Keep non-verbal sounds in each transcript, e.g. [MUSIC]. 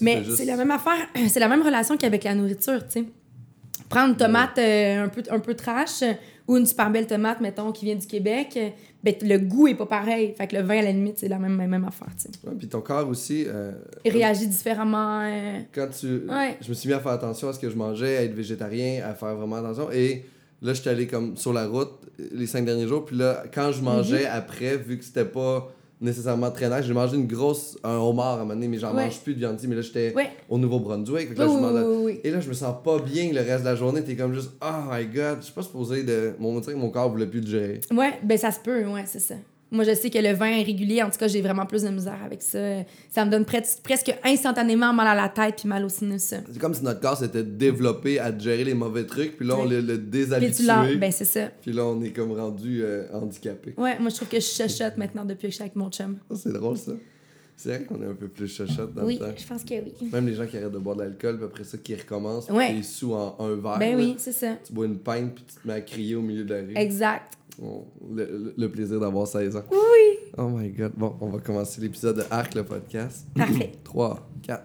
Mais juste- c'est la même affaire, [CLEARS THROAT] c'est la même relation qu'avec la nourriture, tu sais. Prendre une tomate euh, un, peu, un peu trash euh, ou une super belle tomate, mettons, qui vient du Québec, euh, ben, le goût est pas pareil. Fait que le vin, à la limite, c'est la même, même affaire, tu sais. Ouais, puis ton corps aussi. euh, Il réagit différemment. euh, quand tu. Ouais. Je me suis mis à faire attention à ce que je mangeais, à être végétarien, à faire vraiment attention. Et là, j'étais allé comme sur la route les cinq derniers jours. Puis là, quand je mangeais Mhm. après, vu que c'était pas nécessairement très nice, j'ai mangé une grosse. un homard à un moment donné, mais j'en Ouais. mange plus de viande. Mais là, j'étais Ouais. au Nouveau-Brunswick. Là, oui, oui. Et là, je me sens pas bien le reste de la journée. T'es comme juste, oh my god, je suis pas supposé de. Mon, mon corps voulait plus le gérer. Ouais, ben ça se peut, ouais, c'est ça. Moi, je sais que le vin régulier, en tout cas, j'ai vraiment plus de misère avec ça. Ça me donne pres- presque instantanément mal à la tête puis mal au sinus. C'est comme si notre corps s'était développé à gérer les mauvais trucs. Puis là, on Ouais. le, le Puis déshabitué. tu l'as, ben c'est ça. Puis là, on est comme rendu euh, handicapé. Ouais, moi, je trouve que je chuchote maintenant depuis que je suis avec mon chum. Ça, c'est drôle, ça. C'est vrai qu'on est un peu plus chochotte dans Oui, le temps. je pense que oui. Même les gens qui arrêtent de boire de l'alcool, puis après ça, qui recommencent, Ouais. puis t'es sous en un verre. Ben là. oui, c'est ça. Tu bois une pinte, puis tu te mets à crier au milieu de la rue. Exact. Bon, le, le- plaisir d'avoir 16 ans. Oui. Oh my god. Bon, on va commencer l'épisode de Arc, le podcast. Parfait. [CLEARS THROAT] 3, 4.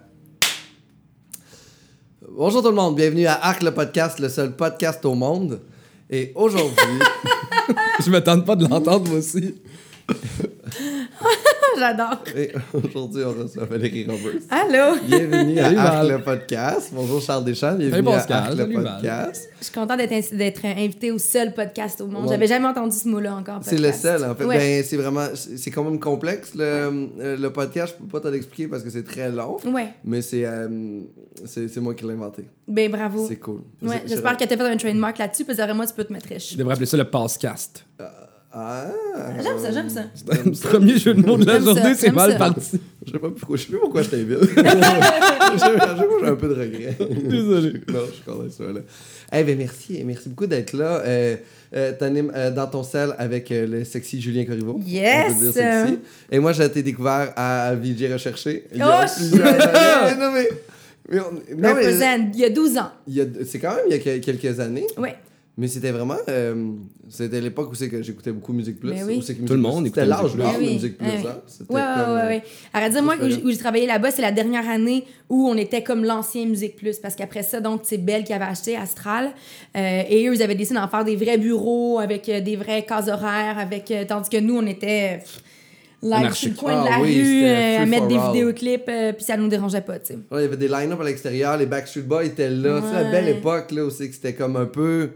Bonjour tout le monde, bienvenue à Arc, le podcast, le seul podcast au monde. Et aujourd'hui, [LAUGHS] Je me tente pas de l'entendre, moi aussi. [LAUGHS] [LAUGHS] J'adore. [LAUGHS] aujourd'hui, on reçoit Valérie Roberts. Allô? Bienvenue à Salut, Arc le podcast. Bonjour Charles Deschamps, bienvenue Pascal. à Arc le podcast. Je suis contente d'être d'être invitée au seul podcast au monde. Ouais. J'avais jamais entendu ce mot-là encore. C'est le podcast. seul en fait. Ouais. Ben, c'est vraiment c'est quand même complexe le, euh, le podcast, je peux pas te l'expliquer parce que c'est très long, Ouais. mais c'est euh, c'est c'est moi qui l'ai inventé. Ben bravo. C'est cool. Ouais, C'est- j'espère que t'as fait un trademark là-dessus, parce que moi, tu peux te mettre Je riche. devrais appeler ça le Passcast. Ah. J'aime ça, j'aime ça. Le premier jeu de mots de la journée, c'est mal ça. parti. Je sais pas pourquoi, je sais plus pourquoi je t'invite. [LAUGHS] je sais j'ai un peu de regret. Désolé. non, je suis content de ça là. Eh ben merci, merci beaucoup d'être là. Euh, euh, T'animes euh, dans ton sel avec euh, le sexy Julien Corriveau. Yes! On peut dire sexy. Et moi, j'ai été découvert à VJ Recherché. Oh, années. [LAUGHS] non mais, mais on- non, mais- il y a 12 ans. il y a- c'est quand même il y a que- quelques années. Ouais. Mais c'était vraiment. euh, c'était l'époque où c'est que j'écoutais beaucoup Musique Plus. Oui. où c'est que Tout le monde écoutait l'âge Musique d'or Plus. de Ben Musique Plus. oui, oui. hein. C'était Ouais, comme, ouais, ouais, ouais. Arrête de dire, moi, où j'ai- où j'ai travaillé là-bas, c'est la dernière année où on était comme l'ancien Musique Plus. Parce qu'après ça, donc, c'est Belle qui avait acheté Astral. Euh, et eux, ils avaient décidé d'en faire des vrais bureaux avec euh, des vraies cases horaires. Avec, euh, tandis que nous, on était live sur le coin de Ah la oui, rue, euh, à mettre des all. vidéoclips, euh, puis ça nous dérangeait pas, tu sais. Ouais, il y avait des line-up à l'extérieur, les Backstreet Boys étaient là. Tu sais, la belle époque là, où c'est que c'était comme un peu.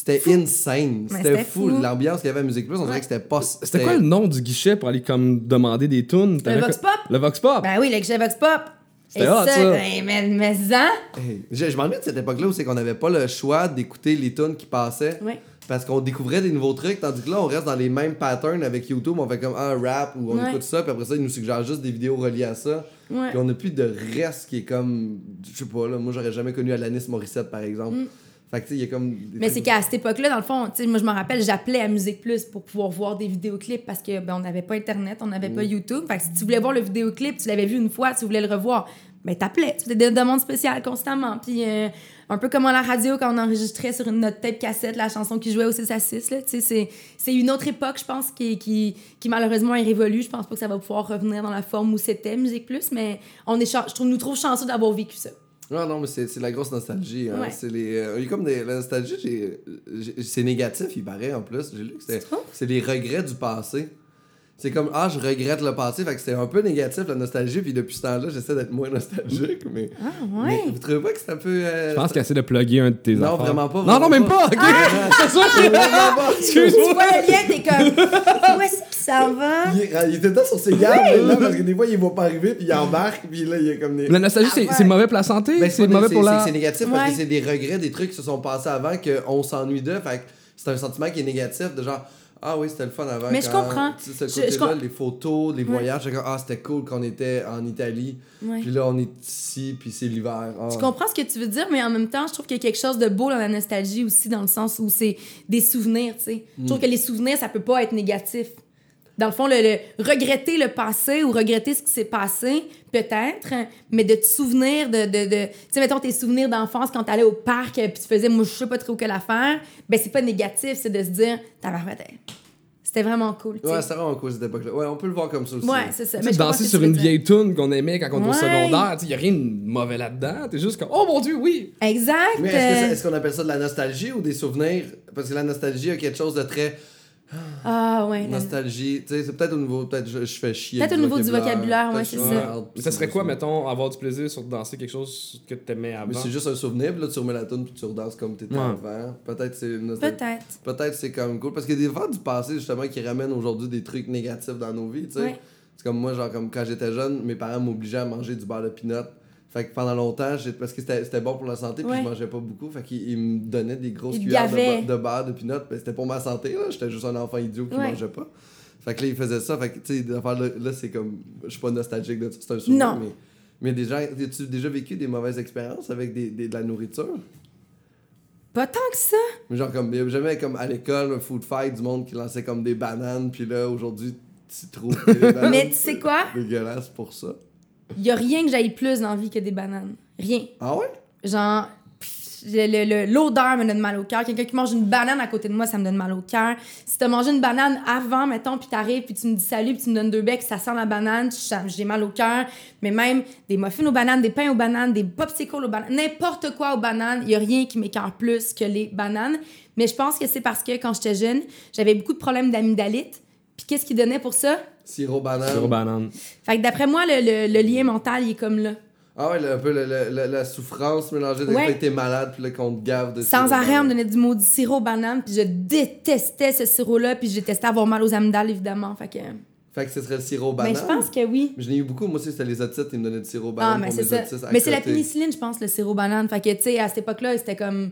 C'était insane. C'était fou. fou. L'ambiance qu'il y avait à Musique Plus, on dirait que c'était pas. C'était quoi le nom du guichet pour aller comme demander des tunes? T'avais Vox Pop? Le Vox Pop? Ben oui, le guichet Vox Pop. C'était Et hot, ça. Ben, mais, mais ça. Hey, je je m'ennuie de cette époque-là où c'est qu'on n'avait pas le choix d'écouter les tunes qui passaient. Parce qu'on découvrait des nouveaux trucs, tandis que là, on reste dans les mêmes patterns avec YouTube. On fait comme un rap ou on Ouais. écoute ça, puis après ça, ils nous suggèrent juste des vidéos reliées à ça. Ouais. Puis on n'a plus de reste qui est comme. Je sais pas, là. Moi, j'aurais jamais connu Alanis Morissette, par exemple. Mm. Fait que, il y a comme. Mais c'est qu'à cette époque-là, dans le fond, tu sais, moi je me rappelle, j'appelais à Musique Plus pour pouvoir voir des vidéoclips parce que ben, on n'avait pas Internet, on n'avait pas YouTube. Fait que si tu voulais voir le vidéoclip, tu l'avais vu une fois, tu voulais le revoir, ben t'appelais. Tu faisais des demandes spéciales constamment. Puis euh, un peu comme à la radio quand on enregistrait sur une notre tape cassette la chanson qui jouait au 6 à 6. Là, tu sais, c'est, une autre époque, je pense, qui, qui, qui malheureusement est révolue. Je pense pas que ça va pouvoir revenir dans la forme où c'était Musique Plus, mais on est je trouve, nous trouve chanceux d'avoir vécu ça. Non, non, mais c'est la grosse nostalgie. Hein. Ouais. C'est les. euh, comme des. La nostalgie, c'est négatif, il paraît en plus. J'ai lu que? C'est les regrets du passé. C'est comme, ah, je regrette le passé. Fait que c'est un peu négatif, la nostalgie. Puis depuis ce temps-là, j'essaie d'être moins nostalgique. Mais, Ah, mais ouais. vous trouvez pas que c'est un peu. euh, Je pense qu'il essaie de plugger un de tes Non, affaires. vraiment pas, Non, vraiment non, même pas. pas. ok. [LAUGHS] C'est ça, j'ai- [LAUGHS] Vraiment pas. Tu vois le lien, t'es comme, où est-ce que ça va? Il, est- il était tout sur ses gardes, là, parce que des fois, il va pas arriver, puis il embarque, puis là, il y a comme des. La nostalgie, c'est Ah ouais. c'est mauvais pour la santé? Ben, c'est mauvais pour c'est- la. C'est négatif parce Ouais. que c'est des regrets, des trucs qui se sont passés avant qu'on s'ennuie d'eux. Fait que c'est un sentiment qui est négatif de genre. Ah oui, c'était le fun avant. Mais je quand- comprends. tu sais, Je- Ce je côté-là, com- les photos, les voyages, ah, c'était cool qu'on était en Italie. Ouais. Puis là, on est ici, puis c'est l'hiver. Ah. Je comprends ce que tu veux dire, mais en même temps, je trouve qu'il y a quelque chose de beau dans la nostalgie aussi, dans le sens où c'est des souvenirs, tu sais. Je trouve que les souvenirs, ça peut pas être négatif. Dans le fond, le, le- regretter le passé ou regretter ce qui s'est passé, peut-être, mais de te souvenir de... de, de tu sais, mettons tes souvenirs d'enfance quand t'allais au parc euh, puis tu faisais « moi, je sais pas trop quelle affaire », ben c'est pas négatif, c'est de se dire « tabarouette, hey, C'était vraiment cool. Ouais, c'était vraiment cool cette époque-là. Ouais, on peut le voir comme ça aussi. Ouais, c'est ça. Tu Mais danser sur une vieille tune qu'on aimait quand on était au secondaire, il y a rien de mauvais là-dedans. T'es juste comme, oh mon dieu, oui! Exact. Mais est-ce euh, est-ce qu'on appelle ça de la nostalgie ou des souvenirs? Parce que la nostalgie a quelque chose de très Ah, ouais. nostalgie. Tu sais, c'est peut-être au niveau. Peut-être je, je fais chier. Peut-être au niveau du vocabulaire, ouais, c'est je ça. Mais ça serait quoi, mettons, avoir du plaisir sur danser quelque chose que t'aimais avant? Mais c'est juste un souvenir, puis là tu remets la tune puis tu redanses comme t'étais Ouais. avant. Peut-être c'est une nostalgie. Peut-être. Peut-être c'est comme cool. Parce qu'il y a des fois du passé justement qui ramènent aujourd'hui des trucs négatifs dans nos vies, tu sais. Ouais. C'est comme moi, genre comme quand j'étais jeune, mes parents m'obligeaient à manger du beurre de pinot. Fait que pendant longtemps, parce que c'était bon pour la santé, puis Ouais. je mangeais pas beaucoup. Fait qu'ils ils me donnaient des grosses cuillères de, de beurre de pinot. C'était pour ma santé, là. J'étais juste un enfant idiot qui Ouais. mangeait pas. Fait que là, ils faisaient ça. Fait que, tu sais, là, là c'est comme. Je suis pas nostalgique de ça, c'est un souvenir. Non. Mais, mais des gens, as-tu déjà vécu des mauvaises expériences avec des, des- de la nourriture? Pas tant que ça. Mais genre, comme, il jamais comme à l'école, un food fight, du monde qui lançait comme des bananes, puis là, aujourd'hui, tu trouves [LAUGHS] bananes, Mais tu sais quoi? c'est dégueulasse pour ça. Il y a rien que j'aille plus dans la vie que des bananes. Rien. Ah ouais? Genre, l'odeur me donne mal au cœur. Quelqu'un qui mange une banane à côté de moi, ça me donne mal au cœur. Si t'as mangé une banane avant, mettons, puis t'arrives, puis tu me dis salut, puis tu me donnes deux becs, ça sent la banane, j'ai mal au cœur. Mais même des muffins aux bananes, des pains aux bananes, des popsicles aux bananes, n'importe quoi aux bananes, il y a rien qui m'écœure plus que les bananes. Mais je pense que c'est parce que quand j'étais jeune, j'avais beaucoup de problèmes d'amygdalite. Puis qu'est-ce qui donnait pour ça? Sirop banane. Sur banane. Fait que d'après moi, le, le- le lien mental, il est comme là. Ah ouais, le- un peu le- le- le- la souffrance mélangée de Ouais. que t'es malade, puis là, qu'on te gave de Sans sirop arrêt, on me donnait du maudit sirop banane, puis je détestais ce sirop-là, puis je détestais avoir mal aux amygdales, évidemment. Fait que... Fait que ce serait le sirop Mais banane. je pense que oui. Mais je n'ai eu beaucoup, moi aussi, c'était les otites, ils me donnaient du sirop Ah, banane mais pour c'est ça. Mais c'est la pénicilline, je pense, le sirop banane. Fait que, tu sais, à cette époque-là, c'était comme.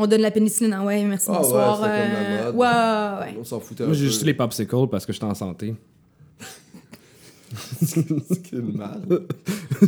On donne la pénicilline, ah ouais, merci, Ah ouais, bonsoir. c'était comme la euh, mode. Ouais, ouais, ouais. On s'en foutait Moi, un j'ai peu. juste les popsicles parce que j'étais en santé. Quel mal. [LAUGHS]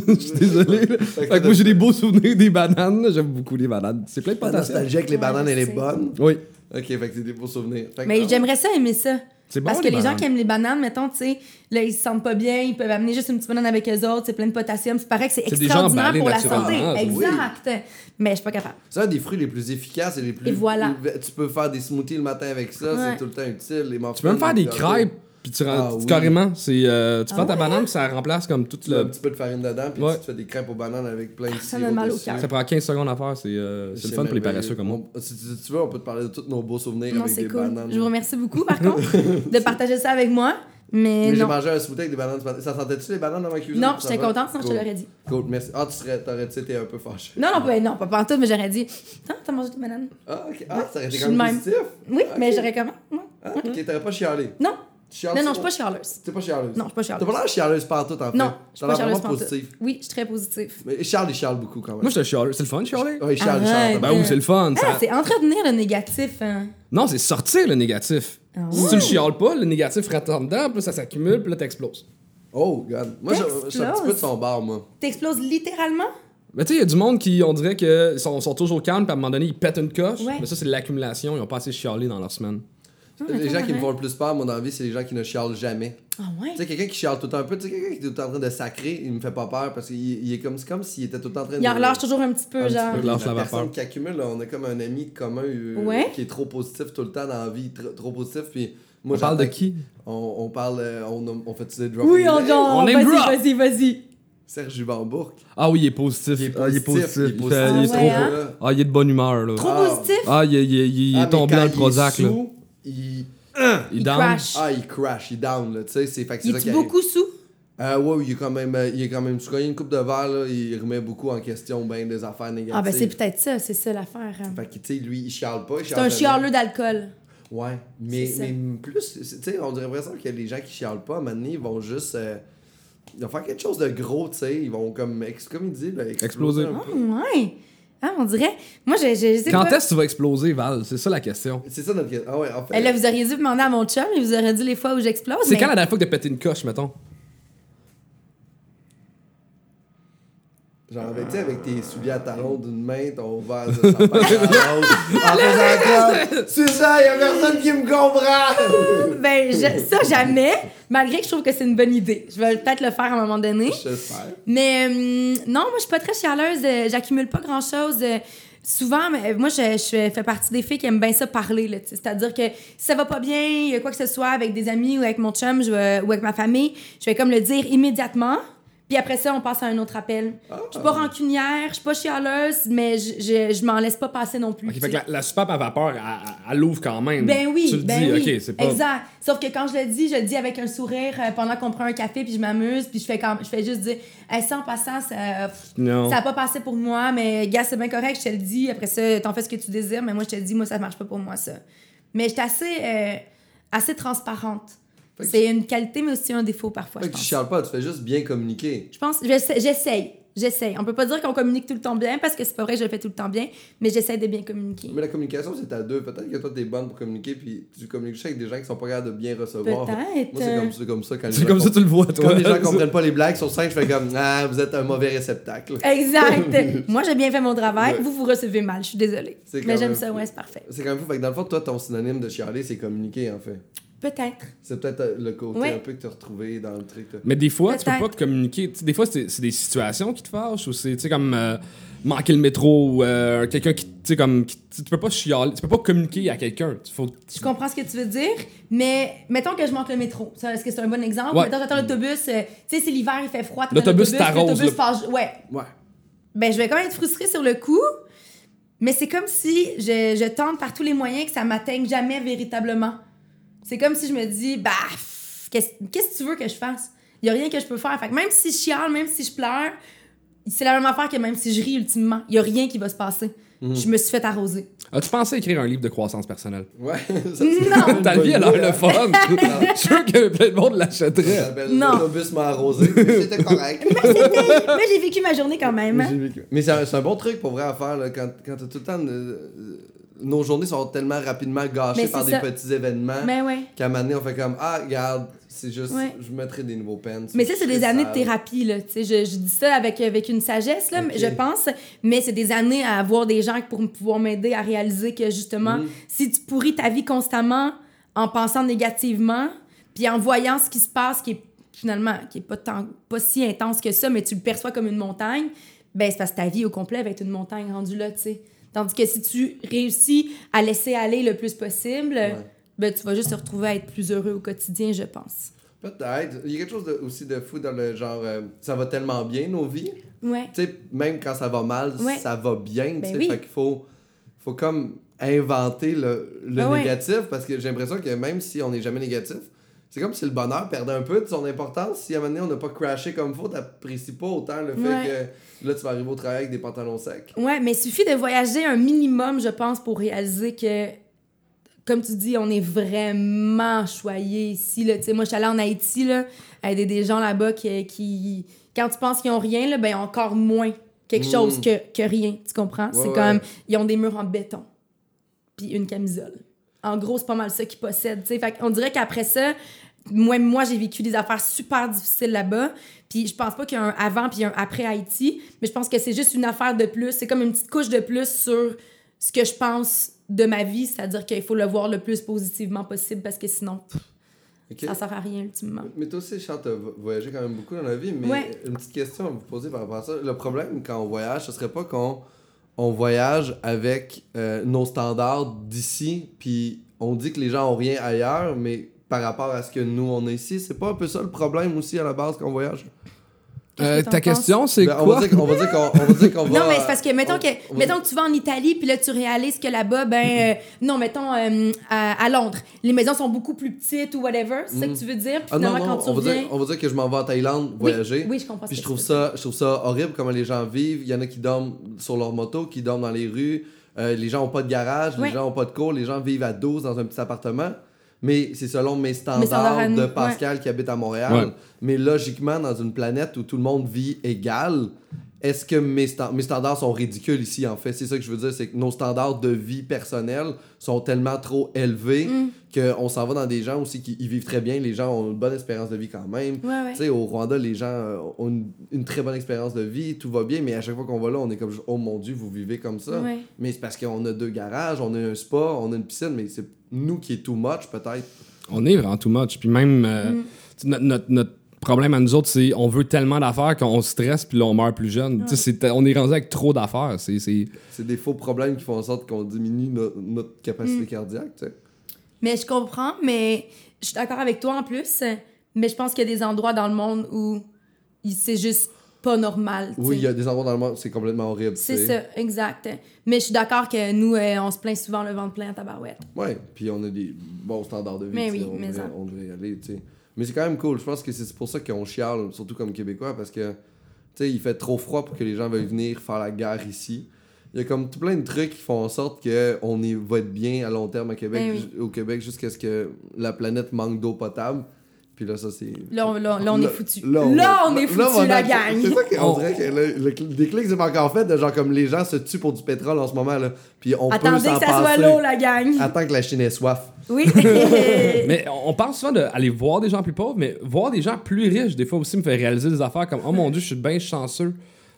Je suis désolé. là. Fait que moi, j'ai des beaux souvenirs des bananes. J'aime beaucoup les bananes. C'est plein de nostalgie avec les Ouais, bananes, je elle est sais. bonne. Oui. Ok, fait que c'est des beaux souvenirs. Fait que- Mais ah, j'aimerais ça aimer ça. C'est bon, Parce que les, gens bananes. qui aiment les bananes, mettons, tu sais, là, ils se sentent pas bien, ils peuvent amener juste une petite banane avec eux autres, c'est plein de potassium. C'est pareil que c'est C'est des gens extraordinaire emballés pour la santé. naturellement, oui. Exact. Mais je suis pas capable. C'est un des fruits les plus efficaces et les plus. Et voilà. Tu peux faire des smoothies le matin avec ça, Ouais. c'est tout le temps utile. Les Tu peux même faire des crêpes, puis tu rends Ah oui. carrément. C'est, euh, tu Ah prends ta ouais, banane, puis ça remplace comme tout Tu mets un le. petit peu de farine dedans, puis Ouais. tu fais des crêpes aux bananes avec plein de ça sirop donne mal au cœur. Ça prend 15 secondes à faire. C'est, euh, c'est le fun pour les paresseux comme moi. Si tu, veux, on peut te parler de tous nos beaux souvenirs Non, avec c'est des cool. bananes. Je vous remercie beaucoup, par [LAUGHS] contre, de partager ça avec moi. Mais, Mais j'ai mangé un smoothie avec des bananes. Ça sentait-tu les bananes dans ma cuisine? Non, Ça j'étais contente, sinon je te l'aurais dit. Cool, merci. Ah, tu serais, t'aurais été un peu fâché. Non, non, pas, non, pas pantoute, mais j'aurais dit Ah, t'as mangé des bananes Ah, ok. Ah, ça aurait été quand de même positif. Oui, Ah, mais j'aurais comment. Ah, ok, t'aurais pas chialé. Non, Non, non, je suis pas chialeuse. T'es pas chialeuse. Non, je suis pas chialeuse. T'as pas l'air chialeuse partout, en fait. Non, je suis pas l'air chialeuse vraiment pantoute. positif. Oui, je suis très positif. Mais Charles, il chiale beaucoup quand même. Moi, je te chiale. C'est le fun, chialer? Il chiale. Arrête. Ben oui, c'est le fun. ça- Ah, c'est entretenir le négatif. hein. Non, c'est sortir le négatif. Ah Si tu le chiales pas, le négatif rentre en dedans, puis ça s'accumule, puis là, t'exploses. Oh, God. Moi, je suis un petit peu de son bar, moi. T'exploses littéralement? Mais tu sais, il y a du monde qui, on dirait que sont, sont toujours calmes, puis à un moment donné, ils pètent une coche. Ouais. Mais ça, c'est de l'accumulation. Ils ont pas assez chialé dans leur semaine. Les gens qui me font le plus peur, moi, dans la vie, c'est les gens qui ne chialent jamais. Ah ouais? Tu sais, quelqu'un qui chiale tout le temps un peu, tu sais, quelqu'un qui est tout le temps en train de sacrer, il me fait pas peur parce qu'il il est comme, c'est comme s'il était tout le temps en train de. Il relâche toujours un petit peu, Un petit genre. peu. Il relâche la la personne qui accumule, là, on a comme un ami commun euh, Ouais. qui est trop positif tout le temps dans la vie, tr- trop positif. Puis moi, On parle de qui? On, on parle, euh, on, on fait des drops? Oui, on genre. On name Vas-y, drop. vas-y, vas-y. Serge Jubanbourg. Ah oui, il est positif. Il est Ah, il est positif, il est Il, positif. fait- il est Ah trop. hein? Ah, il est de bonne humeur, là. Trop Ah. positif? Ah, il, est- il est- il est Ah, mais tombé dans le il est Prozac, là. Il... Il, Il down? crash. Ah, il crash, il down, là, tu sais, c'est fait que c'est Il ça est qui arrive. beaucoup sous? Euh, ouais, il est quand même, euh, il est quand même, tu connais une coupe de verre, là, il remet beaucoup en question ben des affaires négatives. Ah, ben c'est peut-être ça, c'est ça l'affaire. hein. Fait que, tu sais, lui, il chiale pas. il C'est chiale un jamais. chialeux d'alcool. Ouais, mais, C'est ça. mais plus, tu sais, on dirait vraiment que les gens qui chialent pas, à un moment donné, ils vont juste. euh, ils vont faire quelque chose de gros, tu sais. Ils vont, comme, ex- comme il dit, là, exploser. Exploser. un Ah, peu. ouais. Ah, on dirait. Moi, je, je, je sais Quand est-ce que tu vas exploser, Val? C'est ça la question. C'est ça notre question. Ah ouais, en fait. Eh, Là, vous auriez dû demander à mon chum, il vous aurait dit les fois où j'explose. C'est mais- quand la dernière fois que t'as pété une coche, mettons? Genre, avec, tu sais, avec tes souliers à talons d'une main, ton verre de champagne dans l'autre, [LAUGHS] en faisant comme, c'est ça, y a personne qui me comprend! [LAUGHS] Ben, je- ça, jamais. Malgré que je trouve que c'est une bonne idée. Je vais peut-être le faire à un moment donné. J'espère. Mais euh, non, moi, je suis pas très chialeuse. euh, J'accumule pas grand-chose. euh, souvent, mais, euh, moi, je, je fais fais partie des filles qui aiment bien ça parler. là, tu sais. C'est-à-dire que si ça va pas bien, il y a quoi que ce soit avec des amis ou avec mon chum je vais- ou avec ma famille, je vais comme le dire immédiatement. Puis après ça, on passe à un autre appel. Je suis pas rancunière, je suis pas chialeuse, mais je, je, je m'en laisse pas passer non plus. Ok, tu fait que la, la soupape à vapeur, elle, elle- l'ouvre quand même. Ben oui, Tu le ben dis, oui. ok, c'est pas. Exact. Sauf que quand je le dis, je le dis avec un sourire euh, pendant qu'on prend un café puis je m'amuse puis je fais quand je fais juste dire hey, ça en passant ça Non. ça a pas passé pour moi mais gars c'est bien correct, je te le dis après ça t'en fais ce que tu désires mais moi je te le dis moi ça marche pas pour moi ça. Mais j'étais assez euh, assez transparente. C'est une qualité mais aussi un défaut parfois Fait je que tu pense. chiales pas, tu fais juste bien communiquer. Je pense j'essa- j'essaye. J'essaye. On peut pas dire qu'on communique tout le temps bien parce que c'est pas vrai que je le fais tout le temps bien, mais j'essaie de bien communiquer. Mais la communication, c'est à deux. Peut-être que toi, t'es bonne pour communiquer, puis tu communiques juste avec des gens qui sont pas capables de bien recevoir. Peut-être. Moi, c'est comme, c'est comme ça quand les C'est comme ça tu le vois, toi. Quand les gens comprennent pas les blagues sur scène, je fais comme Ah, vous êtes un mauvais réceptacle. Exact. [LAUGHS] Moi, j'ai bien fait mon travail. Ouais. Vous, vous recevez mal. Je suis désolée. Mais j'aime ça, ouais, c'est parfait. C'est quand même fou. Fait que dans le fond, toi, ton synonyme de chialer, c'est communiquer, en fait. Peut-être. C'est peut-être euh, le côté Ouais. un peu que tu as retrouvé dans le truc. là. Mais des fois, tu peux pas Peut-être. communiquer. Des fois, c'est des situations qui te fâchent ou c'est tu sais, comme euh, manquer le métro ou euh, quelqu'un qui. Tu sais, comme. qui- tu peux pas chialer. Tu peux pas communiquer à quelqu'un. Tu faut. Je comprends ce que tu veux dire, mais mettons que je manque le métro. Est-ce que c'est un bon exemple? Ouais. Mettons que j'attends l'autobus. euh, tu sais, c'est l'hiver, il fait froid. L'autobus t'arrose, L'autobus passe- Ouais. Ouais. Ben, je vais quand même être frustrée sur le coup, mais c'est comme si je, je tente par tous les moyens que ça m'atteigne jamais véritablement. C'est comme si je me dis, bah, qu'est-ce qu'est-ce que tu veux que je fasse? Il y a rien que je peux faire. Fait que même si je chiale, même si je pleure, c'est la même affaire que même si je ris ultimement. Il y a rien qui va se passer. Je me suis fait arroser. As-tu pensé écrire un livre de croissance personnelle? Ouais. ça, [LAUGHS] Non. [LAUGHS] Ta vie a l'air idée, le fun. [LAUGHS] Je suis sûr que plein de monde l'achèterait. s'appelle Non. L'autobus m'a arrosé. C'était correct. mais j'ai vécu ma journée quand même. hein. J'ai vécu. Mais c'est un, c'est un bon truc pour vrai à faire là, quand, quand t'as tout le temps. euh, nos journées sont tellement rapidement gâchées par des ça. petits événements ouais. qu'à un moment donné, on fait comme Ah, regarde, c'est juste. Ouais. Je mettrai des nouveaux pens. Mais ça, c'est des années de thérapie, là. Tu sais, je, je dis ça avec, avec une sagesse, là, je pense. Mais c'est des années à avoir des gens pour pouvoir m'aider à réaliser que, justement, Mhm. si tu pourris ta vie constamment en pensant négativement, puis en voyant ce qui se passe, qui est finalement, qui est pas, tant, pas si intense que ça, mais tu le perçois comme une montagne, ben c'est parce que ta vie au complet va être une montagne rendue là, tu sais. Tandis que si tu réussis à laisser aller le plus possible, ben tu vas juste te retrouver à être plus heureux au quotidien, je pense. Peut-être. Il y a quelque chose de- aussi de fou dans le genre. euh, ça va tellement bien, nos vies. Ouais. Tu sais, même quand ça va mal, Ouais. ça va bien. Ben oui. Fait qu'il faut, faut comme inventer le, le ouais. négatif parce que j'ai l'impression que même si on n'est jamais négatif, c'est comme si le bonheur perdait un peu de son importance. Si à un moment donné, on n'a pas crashé comme faut, t'apprécies pas autant le fait que là, tu vas arriver au travail avec des pantalons secs. Ouais, mais il suffit de voyager un minimum, je pense, pour réaliser que, comme tu dis, on est vraiment choyé ici. Là. Moi, je suis allée en Haïti, là, aider des gens là-bas qui, qui, quand tu penses qu'ils ont rien, là, ben, ils ont encore moins quelque Mm. chose que, que rien. Tu comprends? Ouais, c'est ouais. comme, ils ont des murs en béton, puis une camisole. En gros, c'est pas mal ça qu'ils possèdent. tu sais. Fait on dirait qu'après ça, moi, moi j'ai vécu des affaires super difficiles là-bas. Puis je pense pas qu'il y a un avant puis un après Haïti, mais je pense que c'est juste une affaire de plus. C'est comme une petite couche de plus sur ce que je pense de ma vie, c'est-à-dire qu'il faut le voir le plus positivement possible parce que sinon, pff, Ok? ça sert à rien ultimement. Mais toi aussi, Charles, t'as vo- voyagé quand même beaucoup dans la vie, mais Ouais. une petite question à vous poser par rapport à ça. Le problème quand on voyage, ce serait pas qu'on on voyage avec euh, nos standards d'ici, puis on dit que les gens ont rien ailleurs, mais par rapport à ce que nous on a ici, c'est pas un peu ça le problème aussi à la base quand on voyage? Euh, que ta question, c'est Ben, on quoi? va dire qu'on on va dire qu'on on va dire qu'on va. Non, mais c'est parce que, mettons, on- que, on va mettons que tu vas en Italie, puis là, tu réalises que là-bas, ben, euh, non, mettons, euh, à, à Londres, les maisons sont beaucoup plus petites ou whatever, c'est ça que tu veux dire? Puis Ah non, finalement, non, quand tu on va, reviens... dire, on va dire que je m'en vais en Thaïlande voyager. Oui, je comprends Puis je trouve ça, je trouve ça horrible comment les gens vivent. Il y en a qui dorment sur leur moto, qui dorment dans les rues. Euh, les gens ont pas de garage, Ouais. les gens ont pas de cours, les gens vivent à 12 dans un petit appartement. Mais c'est selon mes standards de ouais. Pascal qui habite à Montréal. Ouais. Mais logiquement, dans une planète où tout le monde vit égal, est-ce que mes, sta- mes standards sont ridicules ici, en fait? C'est ça que je veux dire, c'est que nos standards de vie personnelle sont tellement trop élevés Mm. qu'on s'en va dans des gens aussi qui vivent très bien. Les gens ont une bonne espérance de vie quand même. Ouais, ouais. Tu sais, au Rwanda, les gens euh, ont une, une très bonne expérience de vie, tout va bien, mais à chaque fois qu'on va là, on est comme, oh mon Dieu, vous vivez comme ça. Ouais. Mais c'est parce qu'on a deux garages, on a un spa, on a une piscine, mais c'est nous qui est too much, peut-être. On est vraiment too much. Puis même, euh, Mm. notre- notre problème à nous autres, c'est on veut tellement d'affaires qu'on stresse puis là, on meurt plus jeune. Tu sais, c'est- on est rendu avec trop d'affaires. C'est, c'est... C'est des faux problèmes qui font en sorte qu'on diminue no- notre Mm. capacité cardiaque, tu sais. Mais je comprends, mais je suis d'accord avec toi en plus. Mais je pense qu'il y a des endroits dans le monde où c'est juste pas normal. Oui, il y a des endroits dans le monde, c'est complètement horrible. C'est ça, exact. Mais je suis d'accord que nous, euh, on se plaint souvent le ventre plein à tabarouette. Ouais, puis on a des bons standards de vie. Mais oui, on, mais devrait, on devrait y aller, tu sais. Mais c'est quand même cool. Je pense que c'est pour ça qu'on chiale, surtout comme Québécois, parce que, tu sais, il fait trop froid pour que les gens veuillent venir faire la guerre ici. Il y a comme tout plein de trucs qui font en sorte qu'on va être bien à long terme à Québec, Ben oui. au Québec jusqu'à ce que la planète manque d'eau potable. Puis là, ça, c'est. Là, on, là, là, on Là- est foutu. là, Là, on est là, foutu, on a- la gang. C'est ça qu'on On- dirait que le, le cl- déclic c'est encore fait de genre comme les gens se tuent pour du pétrole en ce moment là. Puis on peut Attendez que ça soit l'eau, la gang. Attends que la Chine ait soif. Oui. [LAUGHS] Mais on parle souvent d'aller voir des gens plus pauvres, mais voir des gens plus riches, des fois aussi, me fait réaliser des affaires comme Oh mon Dieu, je suis bien chanceux.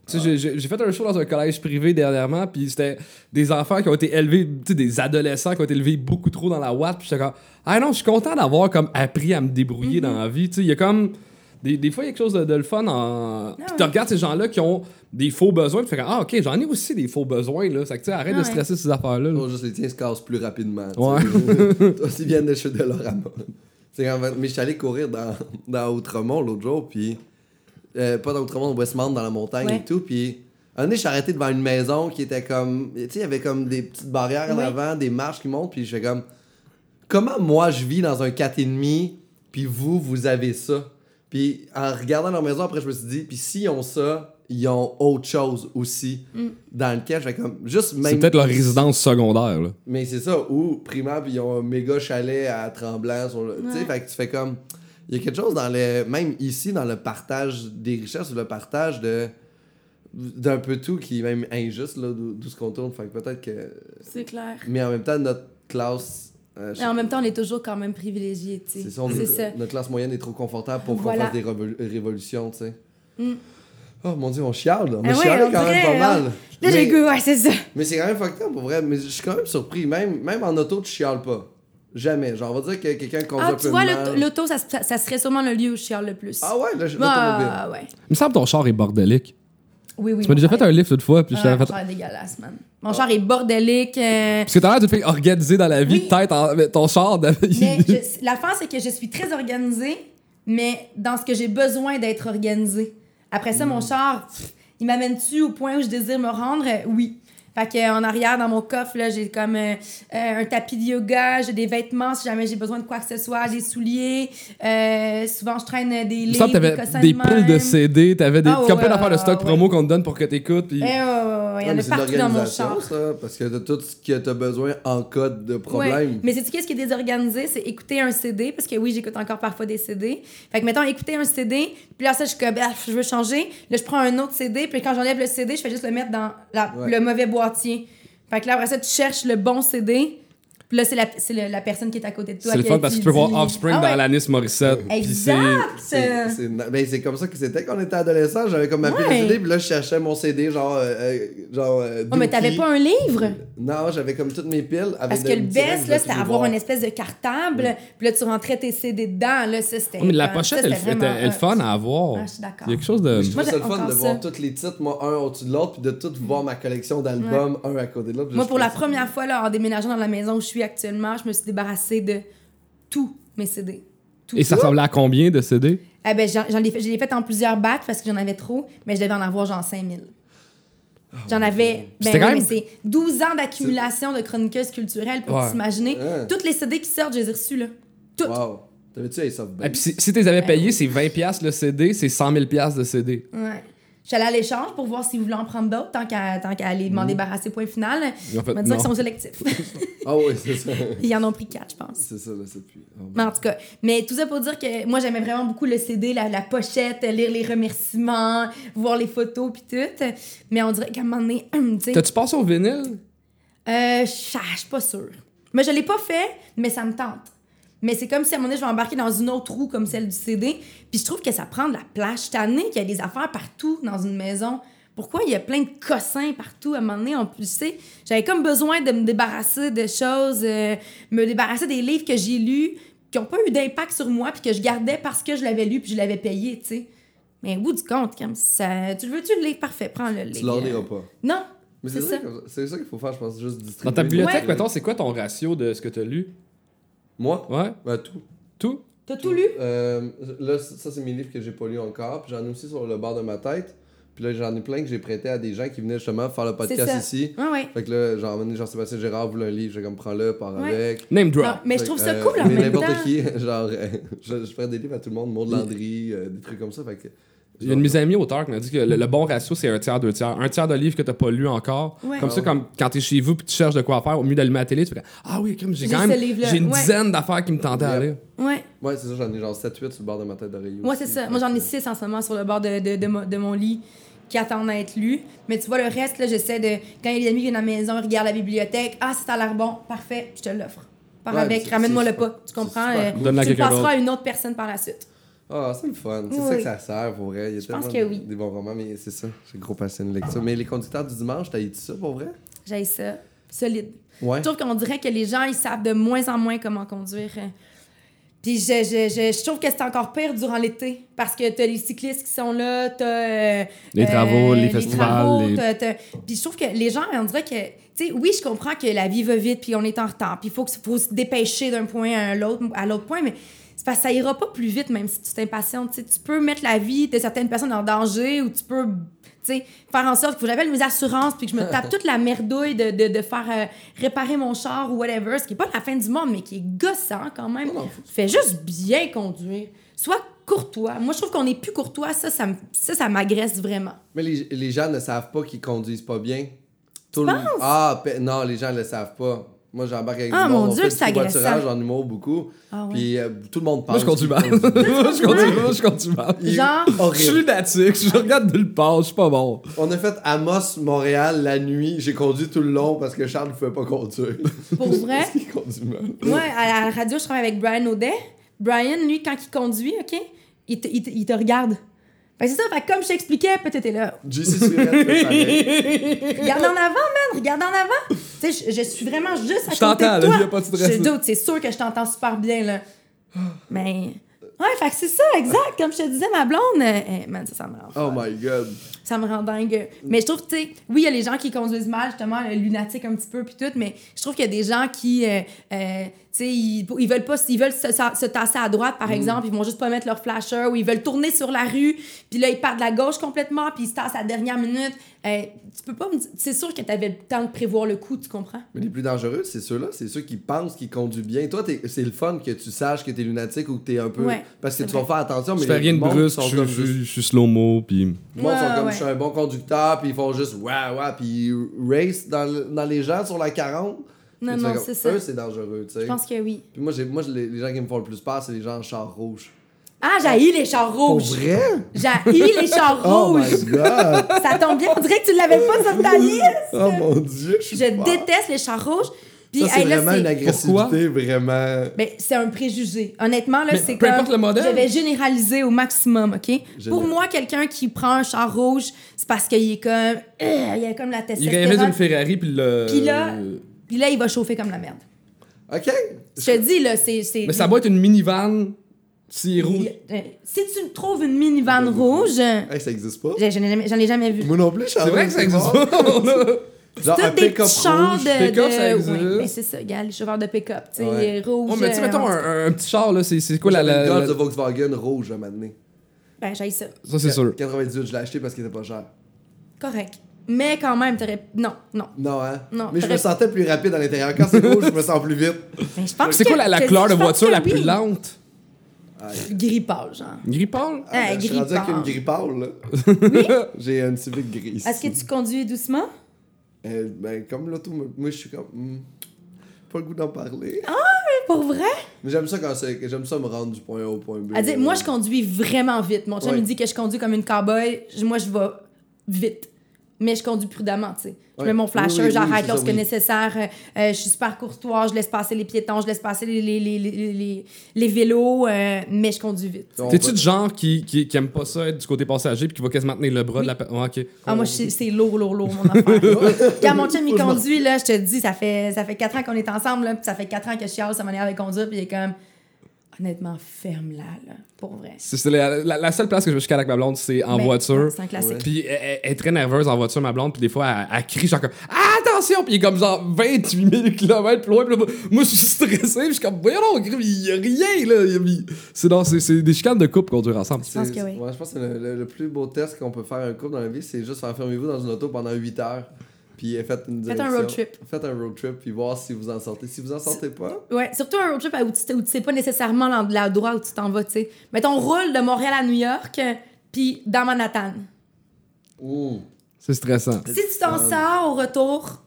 Tu sais, j'ai- fait un show dans un collège privé dernièrement, puis c'était des enfants qui ont été élevés, tu sais, des adolescents qui ont été élevés beaucoup trop dans la ouate, puis j'étais comme Ah non, je suis content d'avoir comme appris à me débrouiller dans la vie. Tu sais, il y a comme. Des, des fois, il y a quelque chose de, de le fun en. Puis tu regardes ces gens-là qui ont des faux besoins, puis tu fais comme Ah, ok, j'en ai aussi des faux besoins, là. Ça que, tu sais, arrête de stresser ces affaires-là. là. Bon, juste les tiens se cassent plus rapidement. tu Ouais. sais. [LAUGHS] Toi aussi, viennent de chez Delorama. C'est mais je suis allé courir dans, dans Outremont l'autre jour, puis. Euh, pas dans Outremont, Westmount, dans la montagne Ouais. et tout, puis. Un je suis arrêté devant une maison qui était comme. Tu sais, il y avait comme des petites barrières en avant, des marches qui montent, puis je fais comme. Comment moi je vis dans un 4,5, puis vous, vous avez ça? Puis en regardant leur maison, après, je me suis dit, puis s'ils ont ça, ils ont autre chose aussi, Mm. dans lequel je fais comme. Juste même. C'est peut-être leur résidence secondaire, là. Mais c'est ça, ou primaire, puis ils ont un méga chalet à Tremblant. Sur le... Tu sais, fait que tu fais comme. Il y a quelque chose dans le. Même ici, dans le partage des richesses ou le partage de. d'un peu tout qui est même injuste, là, d'où ce qu'on tourne. Fait que peut-être que. C'est clair. Mais en même temps, notre classe. euh, Mais en même temps, on est toujours quand même sais. c'est ça, notre classe moyenne est trop confortable pour Voilà. qu'on fasse des révol- révolutions, tu sais. Mm. Oh mon dieu, on chiale, là. On ouais, chialé on quand même pas hein. mal. Là, j'ai Mais- le goût, ouais, c'est ça. Mais c'est quand même fucked up pour vrai. Mais je suis quand même surpris. Même, même en auto, tu chiales pas. Jamais. Genre, on va dire que quelqu'un conduit Ah, un tu peu vois, mal. l'auto- l'auto, ça, serait sûrement le lieu où je chiale le plus. Ah ouais, là, je- Ah, ouais. Il me semble que ton char est bordélique. Oui, oui. Tu m'as déjà fait un lift une fois, puis je Ouais, t'avais mon fait. char est dégueulasse, man. Mon char est bordélique. euh, Parce que t'as l'air d'une fille organisée dans la vie, Oui. en... mais ton char. de- Mais [LAUGHS] je- l'affaire, c'est que je suis très organisée, mais dans ce que j'ai besoin d'être organisée. Après ça, mon Hmm. char, pff, il m'amène-tu au point où je désire me rendre? Euh, Oui. Fait que, euh, en arrière, dans mon coffre, là, j'ai comme euh, euh, un tapis de yoga, j'ai des vêtements si jamais j'ai besoin de quoi que ce soit, des souliers. Euh, souvent, je traîne des livres, que des cossins des de piles de. CD, t'avais des Ah ouais, comme plein ouais, d'affaires de stock ouais. promo qu'on te donne pour que t'écoutes. Puis... Eh, ouais, ouais, ouais, ouais, il y Ouais, en a partout dans mon char. ça. Parce que t'as tout ce que t'as besoin en cas de Ouais. problème. Mais c'est qu'est-ce qui est désorganisé, c'est écouter un CD parce que oui, j'écoute encore parfois des CD. Fait que mettons écouter un CD, puis là ça je suis comme ah, je veux changer, là je prends un autre CD, puis quand j'enlève le CD, je fais juste le mettre dans la- Ouais. le mauvais Fait que là après ça tu cherches le bon CD. Puis là c'est la c'est le- la personne qui est à côté de toi C'est le qui- fun parce que qui tu peux voir dit- Offspring Ah dans ouais. l'Anis Morissette. puis Exact. C'est c'est- ben, c'est comme ça que c'était quand on était adolescent. J'avais comme ma pile de Ouais. CD, puis là, je cherchais mon CD, genre. euh, euh, genre euh, Oh mais Dookie. t'avais pas un livre? Non, j'avais comme toutes mes piles. Avec parce de- que le une tirette, best je là vais c'était tout avoir voir. une espèce de cartable, puis là tu rentrais tes CD dedans, là ça c'était Oh, mais la pochette, ça, elle, c'était elle, vraiment elle est hot. fun à avoir. Ah, je suis d'accord. Il y a quelque chose de. Je trouvais Moi, ça le fun de voir tous les titres, moi, un au-dessus de l'autre, puis de tout voir ma collection d'albums, un à côté de l'autre. puis Moi, je pour la trouvais ça- première fois, là, en déménageant dans la maison où je suis actuellement, je me suis débarrassée de tous mes CD. Tout. Et ça ressemblait à combien de CD Eh ben, j'en, j'en ai fait, je l'ai fait en plusieurs bacs parce que j'en avais trop, mais je devais en avoir genre 5000. J'en avais. Ben C'était quand oui, même- mais c'est 12 ans d'accumulation de chroniqueuses culturelles pour Ouais. t'imaginer. Ouais. Toutes les CD qui sortent, je les ai reçus, là. Toutes. Wow. T'avais-tu Ace of Et Base? puis si, si tu les avais payés, c'est 20$ le CD, c'est 100 000$ de CD. Ouais. Je suis allée à l'échange pour voir s'ils voulaient en prendre d'autres, tant qu'à qu'à aller m'en débarrasser, point final. Fait non. qu'ils sont sélectifs. [LAUGHS] Ah oui, c'est ça. [LAUGHS] Ils en ont pris quatre, je pense. C'est ça, là, c'est plus. Oh, Mais en tout cas, mais tout ça pour dire que moi j'aimais vraiment beaucoup le CD, la, la pochette, lire les remerciements, voir les photos puis tout. Mais on dirait qu'à un moment donné, [CLEARS THROAT] tu sais, T'as-tu passé au vinyle? euh, je je suis pas sûre. Mais je l'ai pas fait, mais ça me tente. Mais c'est comme si à un moment donné, je vais embarquer dans une autre roue comme celle du CD. Puis je trouve que ça prend de la place. Je qu'il y a des affaires partout dans une maison. Pourquoi il y a plein de cossins partout? À un moment donné? On, tu sais, j'avais comme besoin de me débarrasser de choses, euh, me débarrasser des livres que j'ai lus qui n'ont pas eu d'impact sur moi puis que je gardais parce que je l'avais lu puis je l'avais payé, tu sais. Mais au bout du compte, comme ça, tu le veux-tu le livre? Parfait, prends-le. Tu l'en liras pas. Non, Mais c'est ça. ça, que- c'est ça qu'il faut faire, je pense, juste distribuer. Dans ta bibliothèque, Ouais. mettons, c'est quoi ton ratio de ce que t'as lu? Moi? Ouais? Ben, tout. Tout? T'as tout lu? Euh, là, ça, c'est mes livres que j'ai pas lus encore. Puis j'en ai aussi sur le bord de ma tête. Puis là, j'en ai plein que j'ai prêté à des gens qui venaient justement faire le podcast ça. ici. Ouais, ouais. Fait que là, genre, Jean-Sébastien Gérard voulait un livre, j'ai comme prends-le, pars Ouais. avec. Name drop. Non, mais je trouve ça euh, cool en mais même temps. n'importe qui, [LAUGHS] genre, euh, je, je ferais des livres à tout le monde, monde Landry, euh, des trucs comme ça. Fait que, Il y a une de mes amies auteur qui m'a dit que le, le bon ratio, c'est un tiers, deux tiers. Un tiers de livres que t'as pas lu encore. Ouais. Comme ça, Ah comme quand t'es chez vous puis tu cherches de quoi faire, au mieux d'allumer la télé, tu fais Ah oui, comme j'ai quand même j'ai une ouais. dizaine d'affaires qui me tentaient à Yep. lire. Ouais. Ouais, c'est ça, j'en ai genre 7-8 sur le bord de ma tête d'oreiller. Moi, c'est ça. Moi, j'en ai six en ce moment sur le bord de, de, de, mo- de mon lit qui attendent à être lus. Mais tu vois, le reste, là, j'essaie de. Quand il y a des amis qui viennent à la maison, ils regardent la bibliothèque. Ah, ça a l'air bon. Parfait, je te l'offre. Par Ouais, avec, ramène-moi le pas. Tu comprends? Euh, tu le passeras à une autre personne par la suite. Ah, c'est le fun. C'est Oui. ça que ça sert pour vrai. Il y a Je pense que oui. Des bons romans, mais c'est ça. J'ai gros passionné de lecture. Mais les conducteurs du dimanche, t'as dit ça pour vrai? J'ai ça. Solide. Ouais. Je trouve qu'on dirait que les gens, ils savent de moins en moins comment conduire. euh. Puis je, je, je, je trouve que c'est encore pire durant l'été parce que t'as les cyclistes qui sont là, t'as... euh, Les travaux, les festivals, travaux, les- t'as- t'as- Puis je trouve que les gens, on dirait que... Tu sais, oui, je comprends que la vie va vite puis on est en retard. Puis il faut, que- faut se dépêcher d'un point à l'autre à l'autre point, mais parce que ça ira pas plus vite même si tu t'impatientes. Tu peux mettre la vie de certaines personnes en danger ou tu peux faire en sorte que j'appelle mes assurances puis que je me tape [LAUGHS] toute la merdouille de, de, de faire euh, réparer mon char ou whatever, ce qui est pas la fin du monde, mais qui est gossant quand même. Non, non, faut- Fais juste bien conduire. Sois courtois. Moi, je trouve qu'on est plus courtois. Ça, ça, me- ça, ça m'agresse vraiment. Mais les, les gens ne savent pas qu'ils conduisent pas bien. Tout le... Ah, non, les gens ne le savent pas. Moi, j'embarque avec Ah, du monde. mon on Dieu, que agressant. covoiturage en humour beaucoup. Ah ouais. Puis euh, tout le monde Moi, pense. je conduis qu'il mal. [LAUGHS] Moi, je conduis mal. Je conduis mal. Il est Genre, Je horrible. suis lunatique, je regarde nulle part, je suis pas bon. On a fait Amos, Montréal, la nuit. J'ai conduit tout le long parce que Charles ne pouvait pas conduire. [LAUGHS] pour vrai, Parce qu'il conduit mal. moi, à la radio, je travaille avec Brian Audet. Brian, lui, quand il conduit, OK, il te, il te, il te regarde. Fait que c'est ça, fait que comme je t'expliquais, peut-être t'es là. JC Surette fait pareil. [LAUGHS] Regarde en avant, man, regarde en avant. Tu sais, je, je suis vraiment juste à Je côté de là, toi. a pas de Je là. doute, c'est sûr que je t'entends super bien, là. Mais... Ouais, fait que c'est ça, exact. Comme je te disais, ma blonde, euh, eh, man, ça, ça me rend Oh folle. my god. Ça me rend dingue. Mais je trouve, tu sais, oui, il y a les gens qui conduisent mal, justement, le lunatique un petit peu, puis tout, mais je trouve qu'il y a des gens qui, euh, euh, ils, ils veulent pas, ils veulent se, se- se tasser à droite, Mm. par exemple, ils vont juste pas mettre leur flasher, ou ils veulent tourner sur la rue, puis là, ils partent de la gauche complètement, puis ils se tassent à la dernière minute. Euh, tu peux pas me dire- C'est sûr que t'avais le temps de prévoir le coup, tu comprends? Mais les plus dangereux, c'est ceux-là. C'est ceux qui pensent qu'ils conduisent bien. Toi, c'est le fun que tu saches que t'es lunatique ou que t'es un peu. Ouais, parce que tu vas faire attention, mais Je fais rien de brusque, je suis- je juste- suis- je suis slow-mo, puis... Mondes sont comme ouais. je suis un bon conducteur, puis ils font juste ouais, ouais, puis ils race dans, dans les gens sur la 40. Non, non, c'est ça. Eux, c'est dangereux, tu sais. Je pense que oui. Puis moi, j'ai, moi les, les gens qui me font le plus peur, c'est les gens en char rouge. Ah, j'ai les chars Pour rouges! vrai? J'ai les chars [LAUGHS] Oh rouges! my god! Ça tombe bien, on dirait que tu l'avais pas sur ta [LAUGHS] liste! oh mon dieu! Je, suis Je déteste les chars rouges. Puis, Ça, c'est hey, vraiment c'est- une agressivité, vraiment. Ben, c'est un préjugé. Honnêtement, là, Mais c'est peu comme... importe le modèle. Je vais généraliser au maximum, OK? Génial. Pour moi, quelqu'un qui prend un char rouge, c'est parce qu'il est comme... euh, il a comme la Il testostérone. rêvait d'une Ferrari, puis le... Puis là- Puis là, il va chauffer comme la merde. Ok! Je te dis, là, c'est... c'est- Mais ça doit être une minivan, si rouge. Euh, Si tu trouves une minivan rouge... Hey, ça existe pas? J'en ai, j'en ai jamais vu. Moi non plus, C'est vrai que ça existe pas. [LAUGHS] Genre C'est un des pick-up chars rouge. de... pick-up, de- ça existe. Ouais, ben, c'est ça, regarde, les chauffeurs de pick-up, tu sais, Ouais. rouge... Oh, mais tu sais, euh, mettons un, un petit char, là, c'est c'est quoi la... la, une la- de Volkswagen rouge à m'amener. Ben, j'ai ça. Ça, c'est sûr. 98, je l'ai acheté parce qu'il était pas cher. Correct. Mais quand même, t'aurais... Non, non. Non, hein? Non, Mais je me sentais plus rapide à l'intérieur. Quand c'est rouge, je me sens plus vite. Ben, je pense C'est quoi la, la couleur de voiture la plus oui. lente? Gris pâle, genre. Gris pâle? Ah, ben, je suis gris rendu avec pâle. une grille pâle, là. [LAUGHS] J'ai une Civic grise. Est-ce que tu conduis doucement? Euh, ben, comme l'auto, moi, je suis comme. hmm, pas le goût d'en parler. Pour vrai? Mais j'aime ça quand c'est. J'aime ça me rendre du point A au point B. Là. moi, je conduis vraiment vite. Mon chum, Ouais. il dit que je conduis comme une cowboy. Moi, je vais vite. Mais je conduis prudemment, tu sais. Je Ouais. mets mon Oui, flasher, oui, oui, j'arrête c'est ça, lorsque oui. nécessaire. Euh, euh, je suis super courtois, je laisse passer les piétons, je laisse passer les, les, les, les, les, les vélos, euh, mais je conduis vite. T'es-tu du genre qui, qui, qui aime pas ça être du côté passager puis qui va quasiment tenir le bras de la personne? ok. Ah, moi, c'est lourd, lourd, lourd, mon [LAUGHS] affaire. Quand mon chum, il conduit, là, je te dis, ça fait, ça fait 4 ans qu'on est ensemble, là, puis ça fait 4 ans que je chiale sa manière de conduire, puis il est comme, honnêtement, ferme-la, là, pour vrai. C'est c'est la, la- la seule place que je me chicaner avec ma blonde, c'est en Mais, voiture. C'est un classique. Puis elle, est très nerveuse en voiture, ma blonde, puis des fois, elle, elle crie genre comme Ah, attention! Puis il est comme genre 28 000 km plus loin, puis là, moi, je suis stressé, puis je suis comme Voyons donc, il y a rien, là! Il y a- C'est non, c'est- c'est des chicanes de couple qu'on dure ensemble. pense C'est- que oui. ouais, je pense que le, le- le plus beau test qu'on peut faire à un couple dans la vie, c'est juste enfermez-vous dans une auto pendant 8 heures. Puis faites une Faites un direction. road trip. Faites un road trip, puis voir si vous en sortez. Si vous en sortez pas, Ouais, surtout un road trip où tu, où tu sais pas nécessairement l'en- l'endroit où tu t'en vas, tu sais. Mettons, roule de Montréal à New York, puis dans Manhattan. ouh. C'est stressant. Si tu t'en sors au retour,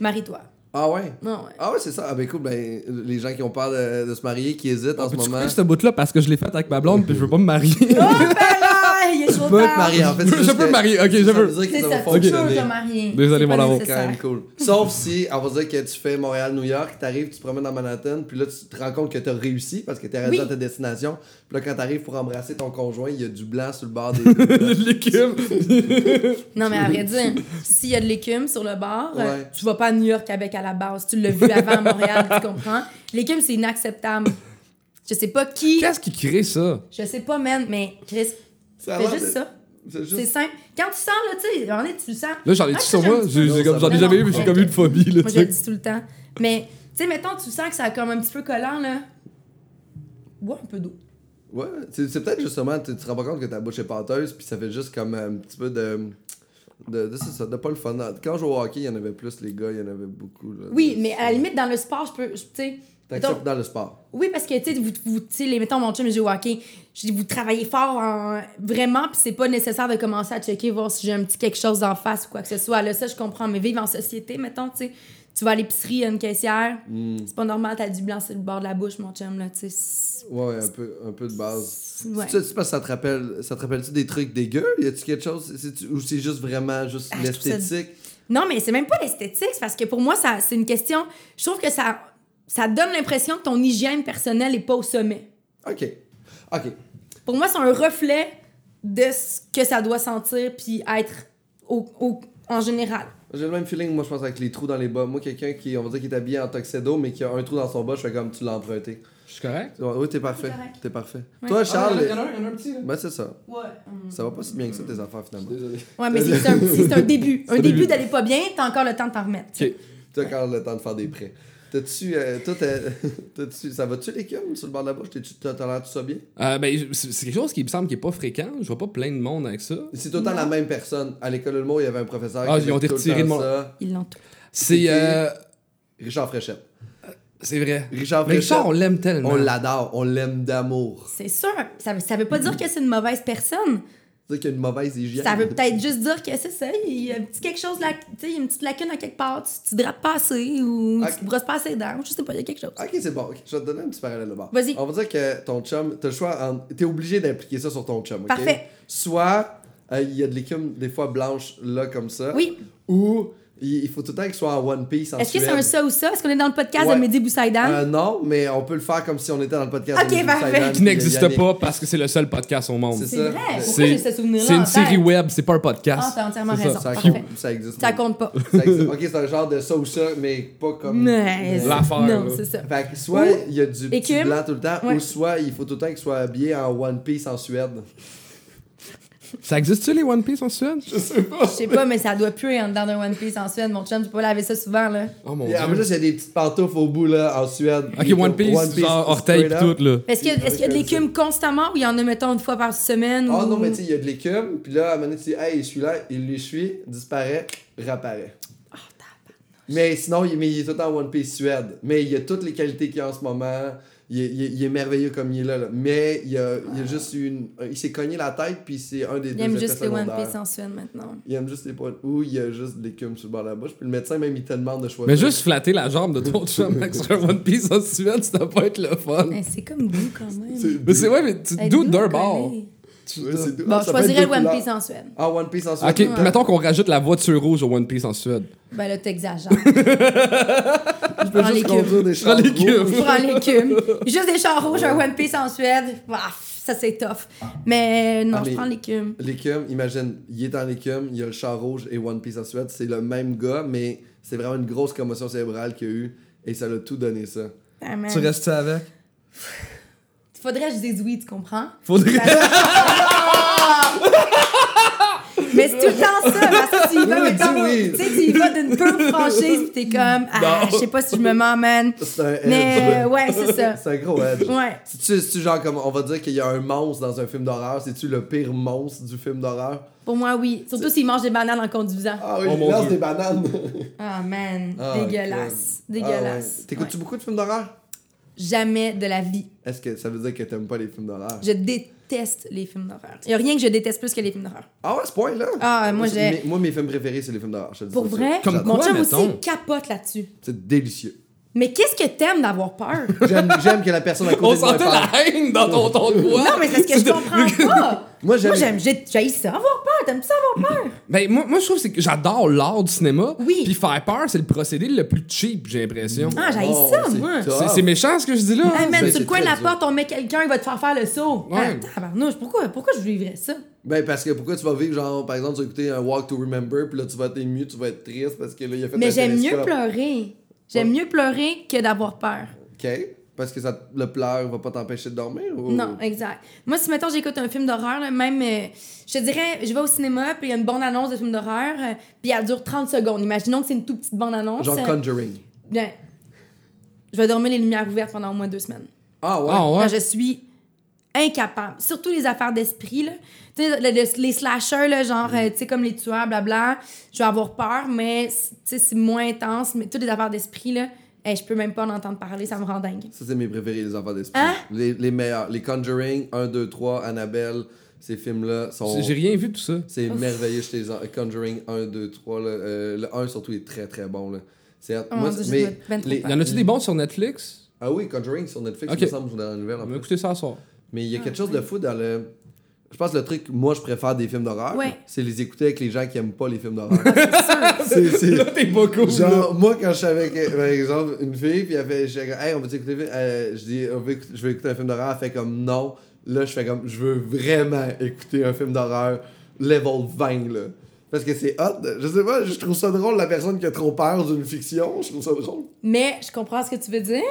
marie-toi. Ah ouais? Non, ouais. Ah ouais, c'est ça. Ah ben écoute, ben, les gens qui ont peur de, de se marier, qui hésitent en ce moment. couper ce bout-là parce que je l'ai fait avec ma blonde, puis je veux pas me marier. Oh, ben là, il est trop Tu peux te marier, en fait. c'est Je peux me marier, ok, je veux. C'est ça toujours fonctionner. te marier. Désolé, C'est mon amour. quand nécessaire. même cool. Sauf si, on va dire que tu fais Montréal-New York, t'arrives, tu te promènes dans Manhattan, puis là, tu te rends compte que t'as réussi parce que t'es Oui. à ta destination. Puis là, quand t'arrives pour embrasser ton conjoint, il y a du blanc sur le bord des. [LAUGHS] L'écume. Non, mais à vrai dire, s'il y a de l'écume sur le bord, Ouais. tu vas pas à New York avec à la base. Tu l'as vu avant à Montréal, tu comprends? L'écume, c'est inacceptable. Je sais pas qui. Qu'est-ce qui crée ça? Je sais pas, man, mais Chris, Ça a fais l'air juste de- ça. C'est C'est juste. simple. Quand tu sens, là, tu sais, est, tu le sens. Là, j'en ai Ah, sur moi. J'en ai jamais eu, mais j'ai comme eu une phobie. Là, Moi, je le dis tout le temps. Mais, tu sais, mettons, tu sens que ça a comme un petit peu collant, là. Bois un peu d'eau. Ouais, c'est c'est peut-être justement, tu te rends pas compte que ta bouche est pâteuse, puis ça fait juste comme un petit peu de. De, de, c'est ça, de pas le fun. Quand je jouais au hockey, il y en avait plus, les gars, il y en avait beaucoup. Là. Oui, mais à la limite, dans le sport, je peux. Tu sais. T'acceptes dans le sport. Oui, parce que, tu sais, vous, vous, les, mettons, mon chum, il joue au hockey. Je dis, vous travaillez fort, en- vraiment, puis c'est pas nécessaire de commencer à checker, voir si j'ai un petit quelque chose d'en face ou quoi que ce soit. Là, ça, je comprends. Mais vivre en société, mettons, tu sais, tu vas à l'épicerie, il y a une caissière. Hmm. C'est pas normal, t'as du blanc sur le bord de la bouche, mon chum, là, tu sais. Ouais, un peu, un peu de base. Ouais. Tu sais, ça te rappelle, ça te rappelle-tu des trucs dégueux? Y a-tu quelque chose? ou c'est juste vraiment juste Ah, je ça- l'esthétique? Non, mais c'est même pas l'esthétique, parce que pour moi, ça, c'est une question. Je trouve que ça, ça donne l'impression que ton hygiène personnelle est pas au sommet. Ok. Ok. Pour moi, c'est un reflet de ce que ça doit sentir puis être au, au- en général. J'ai le même feeling, moi, je pense, avec les trous dans les bas. Moi, quelqu'un qui, on va dire, qui est habillé en tuxedo, mais qui a un trou dans son bas, je fais comme tu l'as emprunté. Je suis correct? Oui, t'es parfait. T'es parfait. Ouais. Toi, Charles, Ah, il y en a un, il y en a un petit, là. ben c'est ça. Ouais. Ça va pas si bien que ça, tes affaires, finalement. Désolé. Ouais, mais c'est c'est un, petit- c'est un début. [LAUGHS] Un un début début. d'aller pas bien, t'as encore le temps de t'en remettre. Ok. T'as encore le temps de faire des prêts. T'as-tu. euh, toi, t'as- [LAUGHS] t'as-tu- ça va-tu l'écume sur le bord de la bouche? T'as t'as l'air tout ça bien? Euh, ben, c'est quelque chose qui me semble qui est pas fréquent. Je vois pas plein de monde avec ça. C'est tout le temps la même personne. À l'école de l'humour, il y avait un professeur Ah, qui ils ont retirés de mon- ça. Ils l'ont tout. C'est. euh, Richard Fréchette. c'est vrai. Richard Mais Fréchette, Richard, on l'aime tellement. on l'adore, on l'aime d'amour. C'est sûr. Ça, ça veut pas dire que c'est une mauvaise personne. C'est qu'il y a une mauvaise hygiène. Ça veut peut-être juste dire que c'est ça. Il y a un petit quelque chose, là, tu sais, il y a une petite lacune à quelque part. Tu, drapes pas assez ou tu te brosses pas assez les dents. Je sais pas, il y a quelque chose. Ok, c'est bon. Je vais te donner un petit parallèle bord. Vas-y. On va dire que ton chum, t'as le choix. En... T'es obligé d'impliquer ça sur ton chum. ok? Parfait. Soit euh, il y a de l'écume, des fois blanche, là, comme ça. Oui. Ou il faut tout le temps qu'il soit en one piece. en Est-ce que c'est un ça ou ça? Est-ce qu'on est dans le podcast Ouais. de Mehdi Boussaïdan? Euh, non, mais on peut le faire comme si on était dans le podcast. Ok, de Mehdi Qui n'existe pas parce que c'est le seul podcast au monde. C'est vrai. Pourquoi C'est- j'ai ce souvenir-là? C'est en une série web, c'est pas un podcast. Ah, t'as entièrement raison. Ça, Parfait. ça existe. Ça compte pas. Ça existe. Ok, c'est un genre de ça ou ça, mais pas comme. L'affaire, Non, c'est ça. Fait que soit Ou il y a du petit blanc tout le temps, Ouais. ou soit il faut tout le temps qu'il soit habillé en one piece en Suède. Ça existe-tu les One Piece en Suède? Je sais pas. Je sais pas, mais ça doit puer en dedans d'un One Piece en Suède. Mon chum, tu peux pas laver ça souvent, là. Oh mon en dieu. plus, il y a des petites pantoufles au bout là en Suède. Ok, One Piece, genre orteil pis straight up. tout, là. Est-ce qu'il y, y a de l'écume constamment ou il y en a, mettons, une fois par semaine? Ah ou... non, mais tu sais, il y a de l'écume, puis là, à un moment donné, tu dis, hey, celui-là, il lui suit, disparaît, réapparaît. Mais sinon, il, mais il est tout le temps en One Piece Suède. Mais il y a toutes les qualités qu'il y a en ce moment. Il est, il est- il est merveilleux comme il est là, là. mais il a, il a juste eu une il s'est cogné la tête puis c'est un des Il deux aime effets juste les One. Piece en Suède maintenant. il aime juste les points ou il y a juste de l'écume sur le bord de la bouche puis le médecin même il te demande de choisir Mais juste flatter la jambe de ton chum avec [LAUGHS] sur un One Piece en Suède, ça doit pas être le fun. Eh, c'est comme doux quand même. C'est- Mais c'est ouais, mais tu doux, d'un collé. bord. C'est. Bon, Ah, je ça peut être choisirais One. Piece en Suède. ah One Piece en Ok, Suède puis mettons qu'on rajoute la voiture rouge au One Piece en Suède. Ben là, t'exagères. [LAUGHS] je prends juste l'écume. conduire des prends rouges. Je prends l'écume. [LAUGHS] Juste des chars rouges, un One Piece en Suède. Ça, c'est tough. Mais non, Ah, je prends l'écume. L'écume, imagine, il est dans l'écume, il y a le char rouge et One Piece en Suède, c'est le même gars, mais c'est vraiment une grosse commotion cérébrale qu'il y a eu et ça l'a tout donné ça. Ah, man. Tu restes avec? [LAUGHS] Faudrait que je dise oui, tu comprends? Faudrait. [LAUGHS] Mais c'est tout le temps ça, parce que tu y vas, Oui, mettons, dis oui. tu sais, tu y vas d'une pure franchise, pis t'es comme, ah, je sais pas si je me m'emmène. C'est un edge. Mais, euh, ouais, c'est ça. [LAUGHS] C'est un gros edge. Ouais. C'est-tu c'est-tu genre comme on va dire qu'il y a un monstre dans un film d'horreur, c'est-tu le pire monstre du film d'horreur? Pour moi, oui. Surtout s'il mange des bananes en conduisant. Ah oui, Oh, il lance Dieu. des bananes. Ah, man. Ah, Dégueulasse. Dégueulasse. Ah ouais. T'écoutes-tu beaucoup de films d'horreur? Jamais de la vie. Est-ce que ça veut dire que t'aimes pas les films d'horreur? Je déteste les films d'horreur. Il y a rien que je déteste plus que les films d'horreur. Ah ouais, à ce point-là? Ah, moi, j'ai- Mes- Moi, mes films préférés, c'est les films d'horreur. je te le dis Pour vrai? Comme mon quoi, chum mettons? aussi capote là-dessus. C'est délicieux. Mais qu'est-ce que t'aimes d'avoir peur? [LAUGHS] J'aime que la personne à On côté de moi sentait peur. la haine dans ton ton de voix. non, mais c'est parce que je comprends pas. [LAUGHS] Moi, j'aime... Moi, j'aime, j'ai, j'ai ça, avoir peur. T'aimes ça, avoir peur? Ben, moi, moi, je trouve c'est que j'adore l'art du cinéma. Oui. Puis faire peur, c'est le procédé le plus cheap, j'ai l'impression. Ah, j'ai Oh, ça, c'est moi. C'est- C'est méchant ce que je dis là. Hey, man, Ben, sur le coin de la dur. porte, on met quelqu'un, il va te faire faire le saut. Ouais. Ah, pourquoi, pourquoi je vivrais ça? Ben, parce que pourquoi tu vas vivre, genre, par exemple, tu vas écouter un Walk to Remember, puis là, tu vas être ému, tu vas être triste parce que là, il a fait Mais j'aime mieux pleurer. J'aime mieux pleurer que d'avoir peur. OK. Parce que ça, le pleur va pas t'empêcher de dormir? Ou... Non, exact. Moi, si mettons j'écoute un film d'horreur, même, euh, je te dirais, je vais au cinéma, puis il y a une bande annonce de film d'horreur, euh, puis elle dure 30 secondes. Imaginons que c'est une toute petite bande annonce. Genre Conjuring. Bien, je vais dormir les lumières ouvertes pendant au moins deux semaines. Ah ouais? Ah ouais? Quand je suis incapable. Surtout les affaires d'esprit, là. Tu sais, le- le- les slashers, là, genre, euh, tu sais, comme les tueurs, blabla, je vais avoir peur, mais, tu sais, c'est moins intense. Mais toutes les affaires d'esprit, là, hey, je peux même pas en entendre parler, ça me rend dingue. Ça, c'est mes préférés, les enfants d'esprit. Hein? Les, les meilleurs. Les Conjuring, 1, 2, 3, Annabelle, ces films-là sont... J'ai rien vu de tout ça. C'est merveilleux chez les en- Conjuring 1, 2, 3. Là, euh, le 1 surtout est très très bon. Là. C'est, Oh moi, je mais ben les-. Y en a-tu des bons sur Netflix? Ah oui, Conjuring sur Netflix, Ok. il me semble, dans la nouvelle. On va écouter ça ce soir. Mais il y a Ah, quelque chose de fou dans le. Je pense que le truc, moi, je préfère des films d'horreur. Ouais. C'est les écouter avec les gens qui aiment pas les films d'horreur. C'est sûr. [LAUGHS] c'est, Là, t'es pas cool. Genre, moi, quand je suis avec, par exemple, une fille, puis elle fait, je comme, hey, on veut écouter, euh, je dis, on veut écouter- je veux écouter un film d'horreur, elle fait comme, non. Là, je fais comme, je veux vraiment écouter un film d'horreur level 20, là. Parce que c'est hot. Je sais pas, je trouve ça drôle, la personne qui a trop peur d'une fiction, je trouve ça drôle. Mais je comprends ce que tu veux dire.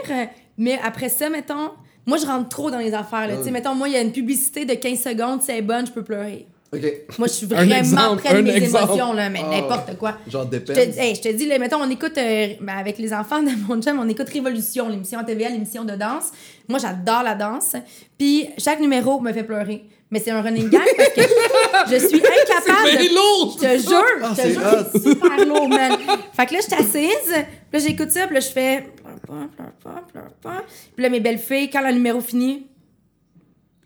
Mais après ça, mettons, moi, je rentre trop dans les affaires. Là. Sais, mettons, moi, il y a une publicité de 15 secondes, c'est bonne, je peux pleurer. Moi, je suis vraiment exemple, près de mes exemple. émotions, là, mais Ah. n'importe quoi. Genre, Je dépend. te, hey, je te dis, là, mettons, on écoute, euh, ben, avec les enfants de mon chum, on écoute Révolution, l'émission à TVA, l'émission de danse. Moi, j'adore la danse. Puis, chaque numéro me fait pleurer. Mais c'est un running gag parce que je suis [LAUGHS] incapable C'est de... lourd! Je te jure, Ah, je te c'est jure, hot. c'est super lourd, man. Fait que là, je suis assise, puis là, j'écoute ça, puis là, je fais... Puis là, mes belles filles, quand le numéro finit...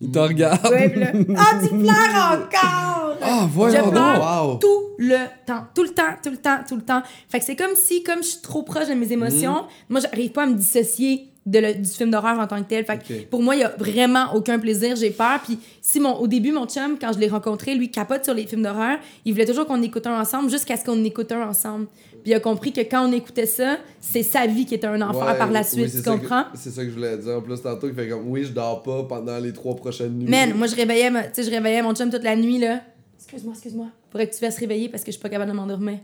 Il te regarde. Ouais, puis là... [LAUGHS] Ah, tu pleures encore! Ah, Je voyons pleure donc. Wow. tout le temps, tout le temps, tout le temps, tout le temps. Fait que c'est comme si, comme je suis trop proche de mes émotions, moi, j'arrive pas à me dissocier de le- du film d'horreur en tant que tel. Fait que Ok. pour moi, il y a vraiment aucun plaisir, j'ai peur. Puis si mon, au début, mon chum, quand je l'ai rencontré, lui, capote sur les films d'horreur, il voulait toujours qu'on écoute un ensemble jusqu'à ce qu'on écoute un ensemble. Puis il a compris que quand on écoutait ça, c'est sa vie qui était un enfer Ouais, par la suite, c'est tu comprends? C'est ça que je voulais dire. En plus, tantôt, il fait comme, oui, je dors pas pendant les trois prochaines nuits. Man, moi, je réveillais, ma- tu sais, je réveillais mon chum toute la nuit, là. Excuse-moi, excuse-moi. Faudrait que tu fasses réveiller parce que je suis pas capable de m'endormir.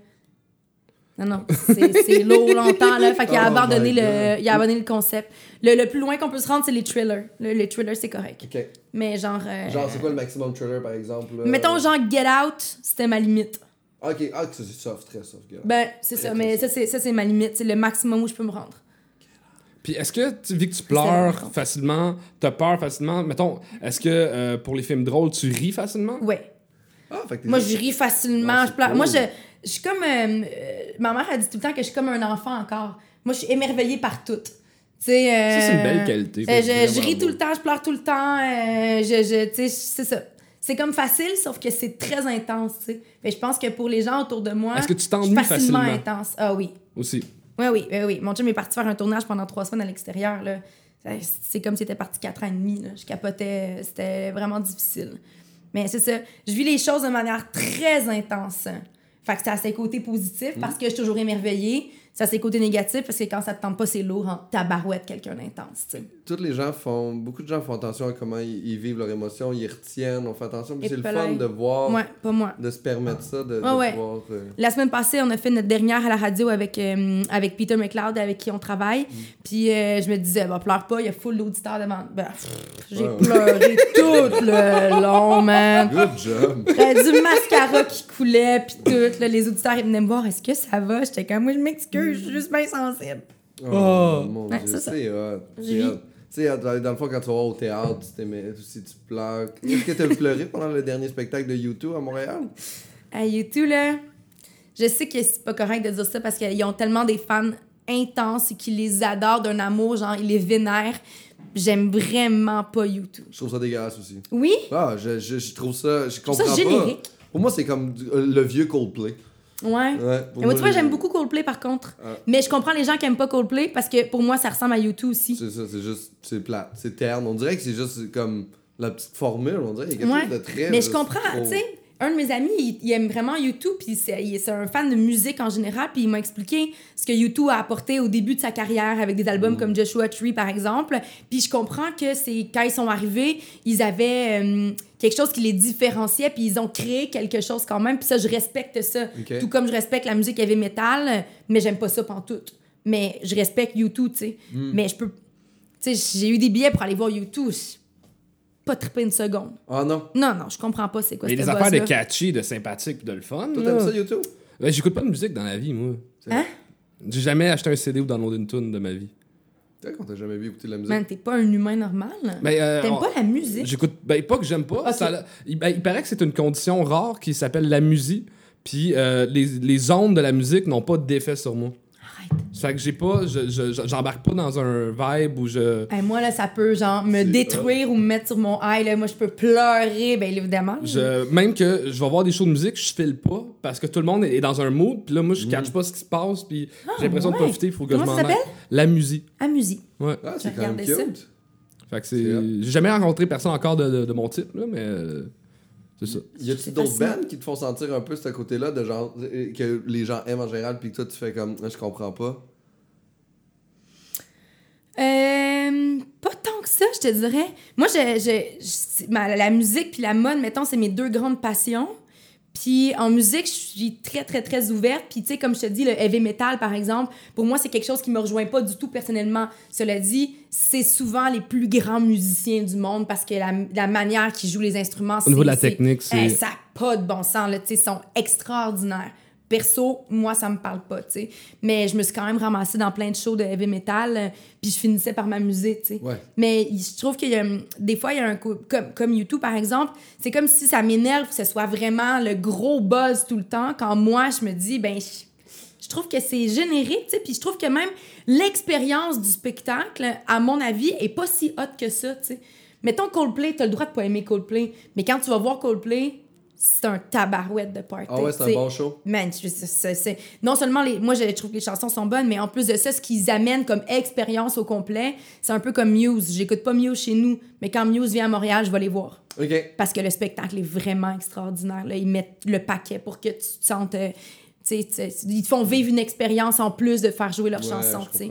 Non, non, c'est [LAUGHS] lourd longtemps, là. Fait qu'il a Oh abandonné le, il a abandonné le concept. Le, le plus loin qu'on peut se rendre, c'est les thrillers. Le, les thrillers, c'est correct. Ok. Mais genre. euh, Genre, c'est quoi le maximum thriller, par exemple? là? Mettons, genre, Get Out, c'était ma limite. Ok, ah, ça, c'est soft, très soft, gars. Ben, c'est ça, mais ça, c'est ça, c'est ma limite. C'est le maximum où je peux me rendre. Puis est-ce que, tu, vu que tu pleures facilement, t'as peur facilement, mettons, est-ce que euh, pour les films drôles, tu ris facilement? Ouais. Ah, fait que t'es Moi, je ris facilement. Ah, je pleure. cool. Moi, je, je suis comme. euh, euh, ma mère a dit tout le temps que je suis comme un enfant encore. Moi, je suis émerveillée par tout. sais, euh, Ça, c'est une belle qualité. euh, je, je ris tout le temps, je pleure tout le temps. euh, je, je, tu sais, c'est ça. C'est comme facile, sauf que c'est très intense, tu sais. Fait que je pense que pour les gens autour de moi, Est-ce que tu je suis t'ennuies facilement facilement? intense. Ah oui. Aussi. Oui, oui, oui, oui. Mon chum est parti faire un tournage pendant trois semaines à l'extérieur. là. C'est comme si était parti quatre ans et demi. là. Je capotais. C'était vraiment difficile. Mais c'est ça. Je vis les choses de manière très intense. Fait que ça a ses côtés positifs parce que je suis toujours émerveillée. Ça a ses côtés négatifs parce que quand ça te tente pas, c'est lourd en tabarouette, quelqu'un d'intense. Tous les gens font. Beaucoup de gens font attention à comment ils, ils vivent leurs émotions, ils retiennent, on fait attention. C'est le fun de voir, Ouais, pas moi. de se permettre ça, de, de Ouais, ouais. pouvoir. euh, La semaine passée, on a fait notre dernière à la radio avec, euh, avec Peter McLeod, avec qui on travaille. Puis euh, je me disais, bah, pleure pas, il y a full d'auditeurs devant. Ben, j'ai Ouais. pleuré [LAUGHS] tout le long, man. Good job! Du mascara qui coulait, puis tout. Là, les auditeurs, ils venaient me voir, est-ce que ça va? J'étais comme, moi, je m'excuse, je suis juste bien sensible. Oh, Oh. mon Ouais, dieu, c'est hot. J'ai C'est vu. hot. Tu sais, dans dans le fond, quand tu vas au théâtre, tu t'aimais, si tu pleures. Est-ce que tu as [LAUGHS] pleuré pendant le dernier spectacle de YouTube à Montréal? À YouTube, là, je sais que c'est pas correct de dire ça parce qu'ils ont tellement des fans intenses et qui les adorent d'un amour, genre, ils les vénèrent. J'aime vraiment pas YouTube. Je trouve ça dégueulasse aussi. Oui? Ah, je, je, je trouve ça. Je trouve ça comprends pas. générique. Pour moi, c'est comme euh, le vieux Coldplay. Ouais. Mais moi, tu vois, j'aime beaucoup Coldplay par contre. Ah. Mais je comprends les gens qui aiment pas Coldplay parce que pour moi, ça ressemble à YouTube aussi. C'est ça, c'est juste. C'est plate. C'est terne. On dirait que c'est juste comme la petite formule. On dirait qu'il y a quelque Ouais. chose de très. Mais je comprends, tu sais, un de mes amis, il, il aime vraiment YouTube, puis c'est un fan de musique en général, puis il m'a expliqué ce que YouTube a apporté au début de sa carrière avec des albums comme Joshua Tree, par exemple. Puis je comprends que c'est quand ils sont arrivés, ils avaient euh, quelque chose qui les différenciait, puis ils ont créé quelque chose quand même, puis ça, je respecte ça. Tout comme je respecte la musique heavy metal, mais j'aime pas ça pantoute. Mais je respecte YouTube, tu sais. Hmm. Mais je peux... Tu sais, j'ai eu des billets pour aller voir YouTube. Pas trippé une seconde. Ah non. Non, non, je comprends pas c'est quoi Mais les affaires de catchy, de sympathique de le fun. Toi, t'aimes ça, YouTube? Ben, J'écoute pas de musique dans la vie, moi. Hein? J'ai jamais acheté un CD ou downloadé une tune de ma vie. Tu sais qu'on t'a jamais vu écouter de la musique. Man, t'es pas un humain normal. Mais, euh, T'aimes on- pas la musique? J'écoute. Ben, pas que j'aime pas. Ça- il, ben, il paraît que c'est une condition rare qui s'appelle la musique. Puis euh, les, les ondes de la musique n'ont pas d'effet sur moi. Ça fait que j'ai pas. je- je- je- J'embarque pas dans un vibe où je. Hey, moi, là, ça peut, genre, me C'est détruire ou me mettre sur mon high. Là. Moi, je peux pleurer, ben évidemment. je même que je vais voir des shows de musique, je file pas parce que tout le monde est dans un mood. Puis là, moi, je catch pas ce qui se passe. Puis j'ai l'impression ouais. de profiter. Il faut que Comment je m'en ça s'appelle? La musique. Amusie. Ouais. Ah, c'est quand même cute. Fait que C'est. J'ai jamais rencontré personne encore de, de- de mon type, là, mais. C'est ça. Y a-tu d'autres bands qui te font sentir un peu ce côté-là de genre euh, que les gens aiment en général puis que toi tu fais comme Ah, je comprends pas? Euh, pas tant que ça, je te dirais. Moi, je, je, je- ma- la musique puis la mode, mettons, c'est mes deux grandes passions. Puis en musique, je suis très, très, très ouverte. Puis tu sais, comme je te dis, le heavy metal, par exemple, pour moi, c'est quelque chose qui me rejoint pas du tout personnellement. Cela dit, c'est souvent les plus grands musiciens du monde parce que la, la manière qu'ils jouent les instruments, Au niveau de la c'est- c'est- technique, c'est- Hey, ça n'a pas de bon sens, là, tu sais, ils sont extraordinaires. Perso, moi, ça me parle pas, tu sais. Mais je me suis quand même ramassée dans plein de shows de heavy metal, euh, puis je finissais par m'amuser, tu sais. Ouais. Mais je trouve qu'il y a hum, des fois, il y a un coup, comme, comme YouTube par exemple, c'est comme si ça m'énerve que ce soit vraiment le gros buzz tout le temps, quand moi, je me dis, ben, je, je trouve que c'est générique, tu sais, puis je trouve que même l'expérience du spectacle, à mon avis, est pas si hot que ça, tu sais. Mettons Coldplay, t'as le droit de pas aimer Coldplay, mais quand tu vas voir Coldplay, c'est un tabarouette de party. Ah ouais, c'est un bon show. Man, je- non seulement les, moi je trouve que les chansons sont bonnes, mais en plus de ça, ce qu'ils amènent comme expérience au complet, c'est un peu comme Muse. J'écoute pas Muse chez nous, mais quand Muse vient à Montréal, je vais les voir. Ok. Parce que le spectacle est vraiment extraordinaire. Là. Ils mettent le paquet pour que tu te sentes. euh, ils te font vivre une expérience en plus de faire jouer leurs Ouais, chansons. je.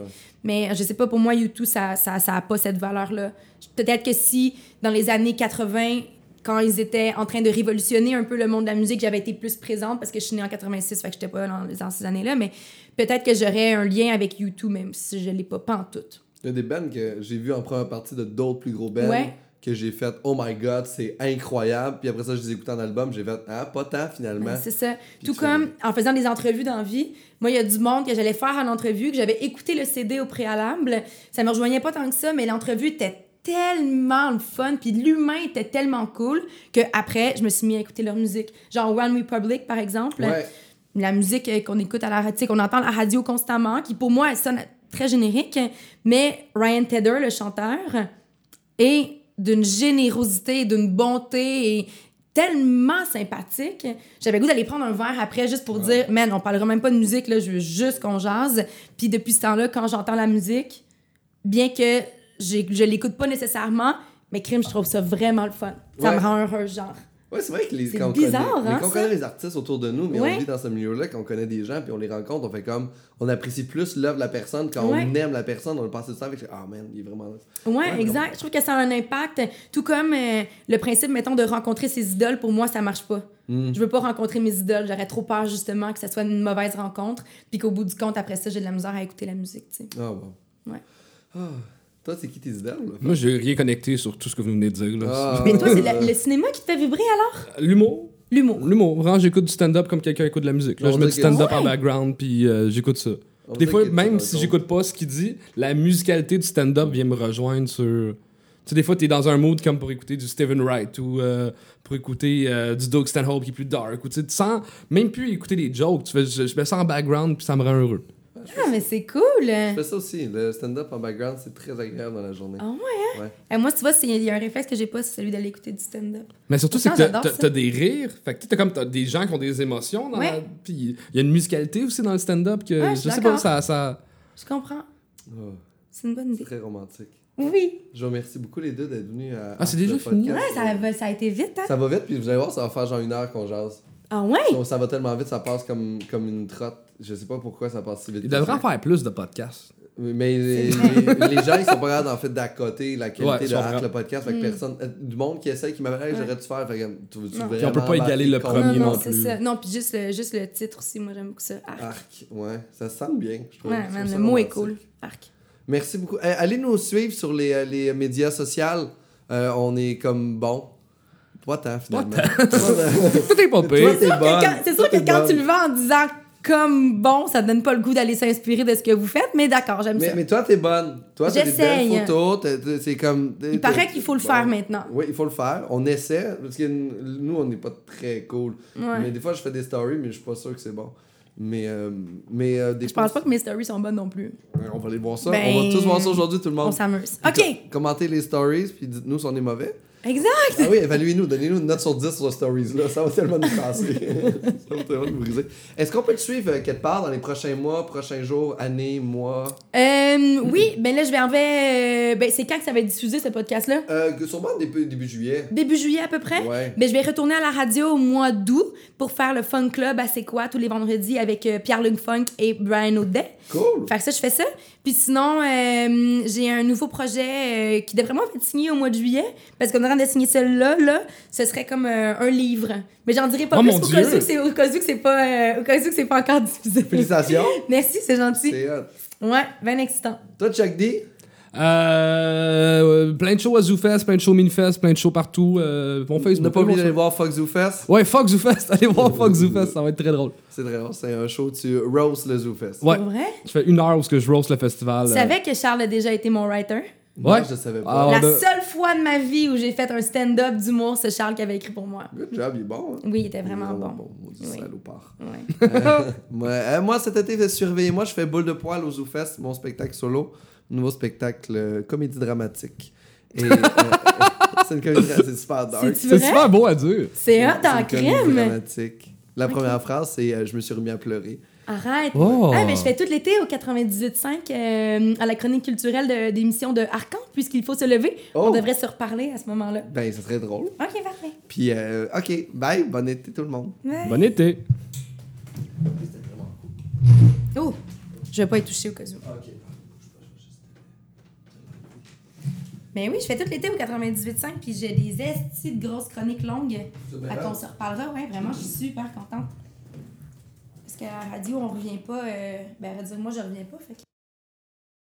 Mais je sais pas, pour moi, YouTube, ça n'a ça, ça a pas cette valeur-là. Peut-être que si, dans les années 80, quand ils étaient en train de révolutionner un peu le monde de la musique, j'avais été plus présente parce que je suis née en 86, fait que j'étais pas dans, dans ces années-là, mais peut-être que j'aurais un lien avec YouTube, même si je l'ai pas, pas en tout. Il y a des bands que j'ai vu en première partie de d'autres plus gros bands Ouais. que j'ai fait Oh my god, c'est incroyable. Puis après ça, je les écoutais en album, j'ai fait Ah, pas tant finalement. Ouais, c'est ça. Puis Tout comme en faisant des entrevues dans vie, moi, il y a du monde que j'allais faire en entrevue, que j'avais écouté le CD au préalable. Ça me rejoignait pas tant que ça, mais l'entrevue était tellement le fun, puis l'humain était tellement cool que après je me suis mis à écouter leur musique. Genre One Republic, par exemple. Ouais. La musique qu'on écoute à la radio, qu'on entend à la radio constamment, qui pour moi, elle sonne très générique. Mais Ryan Tedder, le chanteur, est d'une générosité, d'une bonté et tellement sympathique. J'avais goût d'aller prendre un verre après juste pour dire, man, on parlera même pas de musique, là, je veux juste qu'on jase. Puis depuis ce temps-là, quand j'entends la musique, bien que je l'écoute pas nécessairement, mais crime, je trouve ça vraiment le fun. Ça Ouais. me rend heureux, genre. Ouais, c'est vrai que les, quand on bizarre, connaît, mais hein, quand on connaît les artistes autour de nous, mais Ouais. on vit dans ce milieu-là, quand on connaît des gens, puis on les rencontre, on fait comme, on apprécie plus l'œuvre de la personne, quand Ouais. on aime la personne, on le passe du temps avec, ah man, il est vraiment là. Ouais, Ouais, exact. Je trouve que ça a un impact. Tout comme euh, le principe, mettons, de rencontrer ses idoles, pour moi, ça marche pas. Mm. Je veux pas rencontrer mes idoles. J'aurais trop peur, justement, que ça soit une mauvaise rencontre, puis qu'au bout du compte, après ça, j'ai de la misère à écouter la musique, tu sais. Ah bon. Ouais. Ah, toi, c'est qui tes idoles? là? Moi, j'ai rien connecté sur tout ce que vous venez de dire. là. Ah. Mais [LAUGHS] toi, c'est le, le cinéma qui te fait vibrer, alors? L'humour. L'humour. L'humour. Vraiment, j'écoute du stand-up comme quelqu'un écoute de la musique. Là, On je mets du que- stand-up en background, puis euh, j'écoute ça. On Des fois, même si j'écoute pas ce qu'il dit, la musicalité du stand-up vient me rejoindre sur. Tu sais, des fois, t'es dans un mood comme pour écouter du Stephen Wright ou euh, pour écouter euh, du Doug Stanhope qui est plus dark. Ou tu sais, tu sens même plus écouter les jokes. Tu fais, je, je mets ça en background puis ça me rend heureux. Ah, mais c'est cool! Je fais ça aussi, le stand-up en background, c'est très agréable dans la journée. Ah ouais, hein? Ouais. Euh, moi, tu vois, c'est- il y a un réflexe que j'ai pas, c'est celui d'aller écouter du stand-up. Mais surtout, c'est que t'as- des rires. Fait que t'as comme t'as des gens qui ont des émotions. Dans Ouais. la- Puis il y a une musicalité aussi dans le stand-up que Ouais, je sais pas, ça. ça... Je comprends. Ah, C'est une bonne idée. très romantique. Oui. Je vous remercie beaucoup les deux d'être venus à. Ah, c'est déjà fini? Ouais, ça, va- ça a été vite, hein? Ça va vite, puis vous allez voir, ça va faire genre une heure qu'on jase. Ah ouais? Donc, ça va tellement vite, ça passe comme, comme une trotte. Je sais pas pourquoi ça passe si vite. Il devrait en faire plus de podcasts. Mais les, les- les gens, ils sont pas capables en fait d'accoter la qualité Ouais, de. Arc le podcast. Fait que Mm. personne, euh, du monde qui essaie, qui m'appelle, j'aurais dû faire. Fait que, tu vraiment Puis on peut pas égaler le premier non, non non, c'est plus. ça. Non, puis juste le, juste le titre aussi, moi j'aime beaucoup ça. Arc. Arc, ouais, ça se sonne bien. Je trouve, ouais, man, ça le mot est cool. Arc. Merci beaucoup. Eh, allez nous suivre sur les, euh, les médias sociaux. Euh, on est comme bon. [LAUGHS] Pas tant, finalement? Pas tant. Tout est pas pire. C'est sûr que quand tu le vends en disant comme bon, ça te donne pas le goût d'aller s'inspirer de ce que vous faites, mais d'accord, j'aime ça. mais toi, t'es bonne. Toi, t'as des belles J'essaye. photos. C'est comme. Il paraît qu'il faut le faire maintenant. Oui, il faut le faire. On essaie. Parce que nous, on n'est pas très cool. Ouais. Mais des fois, je fais des stories, mais je suis pas sûr que c'est bon. Mais, euh, mais euh, des Je pense pas que mes stories sont bonnes non plus. Ouais, On va aller voir ça. Ben, On va tous voir ça aujourd'hui, tout le On monde. s'amuse. Puis OK, co- Commentez les stories, puis dites-nous si on est mauvais. Exact. Ah oui, évaluez-nous. Donnez-nous une note sur 10 sur les stories. Là. Ça va tellement nous casser. [LAUGHS] ça va tellement nous briser. Est-ce qu'on peut te suivre euh, quelque part dans les prochains mois, prochains jours, années, mois? Euh, oui, ben là, je vais enlever. euh, ben, c'est quand que ça va être diffusé, ce podcast-là? euh, Sûrement début, début juillet. Début juillet à peu près? Ouais. Ben, je vais retourner à la radio au mois d'août pour faire le Fun Club à C'est quoi tous les vendredis avec euh, Pierre-Luc Funk et Brian Audet. Cool. Fait que ça, je fais ça. Puis sinon, euh, j'ai un nouveau projet euh, qui devrait vraiment être signé au mois de juillet. Parce qu'on est en train de signer celui-là, là, ce serait comme euh, un livre. Mais j'en dirai pas Oh plus au cas, où que c'est, au cas où que c'est pas, au cas où que c'est pas encore diffusé. Félicitations. [LAUGHS] Merci, c'est gentil. C'est hot. Ouais, bien excitant. Toi, Chuck D, Euh, plein de shows à ZooFest, plein de shows Minifest, plein de shows partout. Euh, mon Facebook. n'a pas oublié allez d'aller voir Fox Zoo Fest. ça. Ouais, fuck ZooFest. [LAUGHS] Allez voir fuck ZooFest, ça va être très drôle. C'est très drôle. C'est un show, tu roast le Zoo Fest. Ouais. Vrai? Je fais une heure où je roast le festival. Tu euh. savais que Charles a déjà été mon writer? Ouais. je savais pas. Ah, La ben- seule fois de ma vie où j'ai fait un stand-up d'humour, c'est Charles qui avait écrit pour moi. Good job, il est bon. hein? Oui, il était Il est vraiment bon. Maudit Oui. salopard. Ouais. [LAUGHS] Ouais, euh, moi, cet été, surveillez-moi, je fais boule de poil au ZooFest, mon spectacle solo. Nouveau spectacle, euh, comédie dramatique. Et, euh, [LAUGHS] c'est une comédie c'est super dark. C'est super beau à dire. C'est hot en dramatique. La première phrase, c'est euh, Je me suis remis à pleurer. Arrête! Oh. Ah, mais je fais tout l'été au 98.5 euh, à la chronique culturelle de- d'émission de Arcan, puisqu'il faut se lever. Oh. On devrait se reparler à ce moment-là. Ben, ça serait drôle. Ok, parfait. Puis, euh, OK, bye, bon été tout le monde. Bon été. Oh! Je vais pas être touchée au cas où. Mais oui, je fais tout l'été au 98.5 puis j'ai des estis de grosses chroniques longues. qu'on hot. se reparlera, ouais, vraiment, je suis super contente. Parce qu'à la radio, on revient pas. Euh, ben, à vrai dire, moi, je reviens pas. Fait que...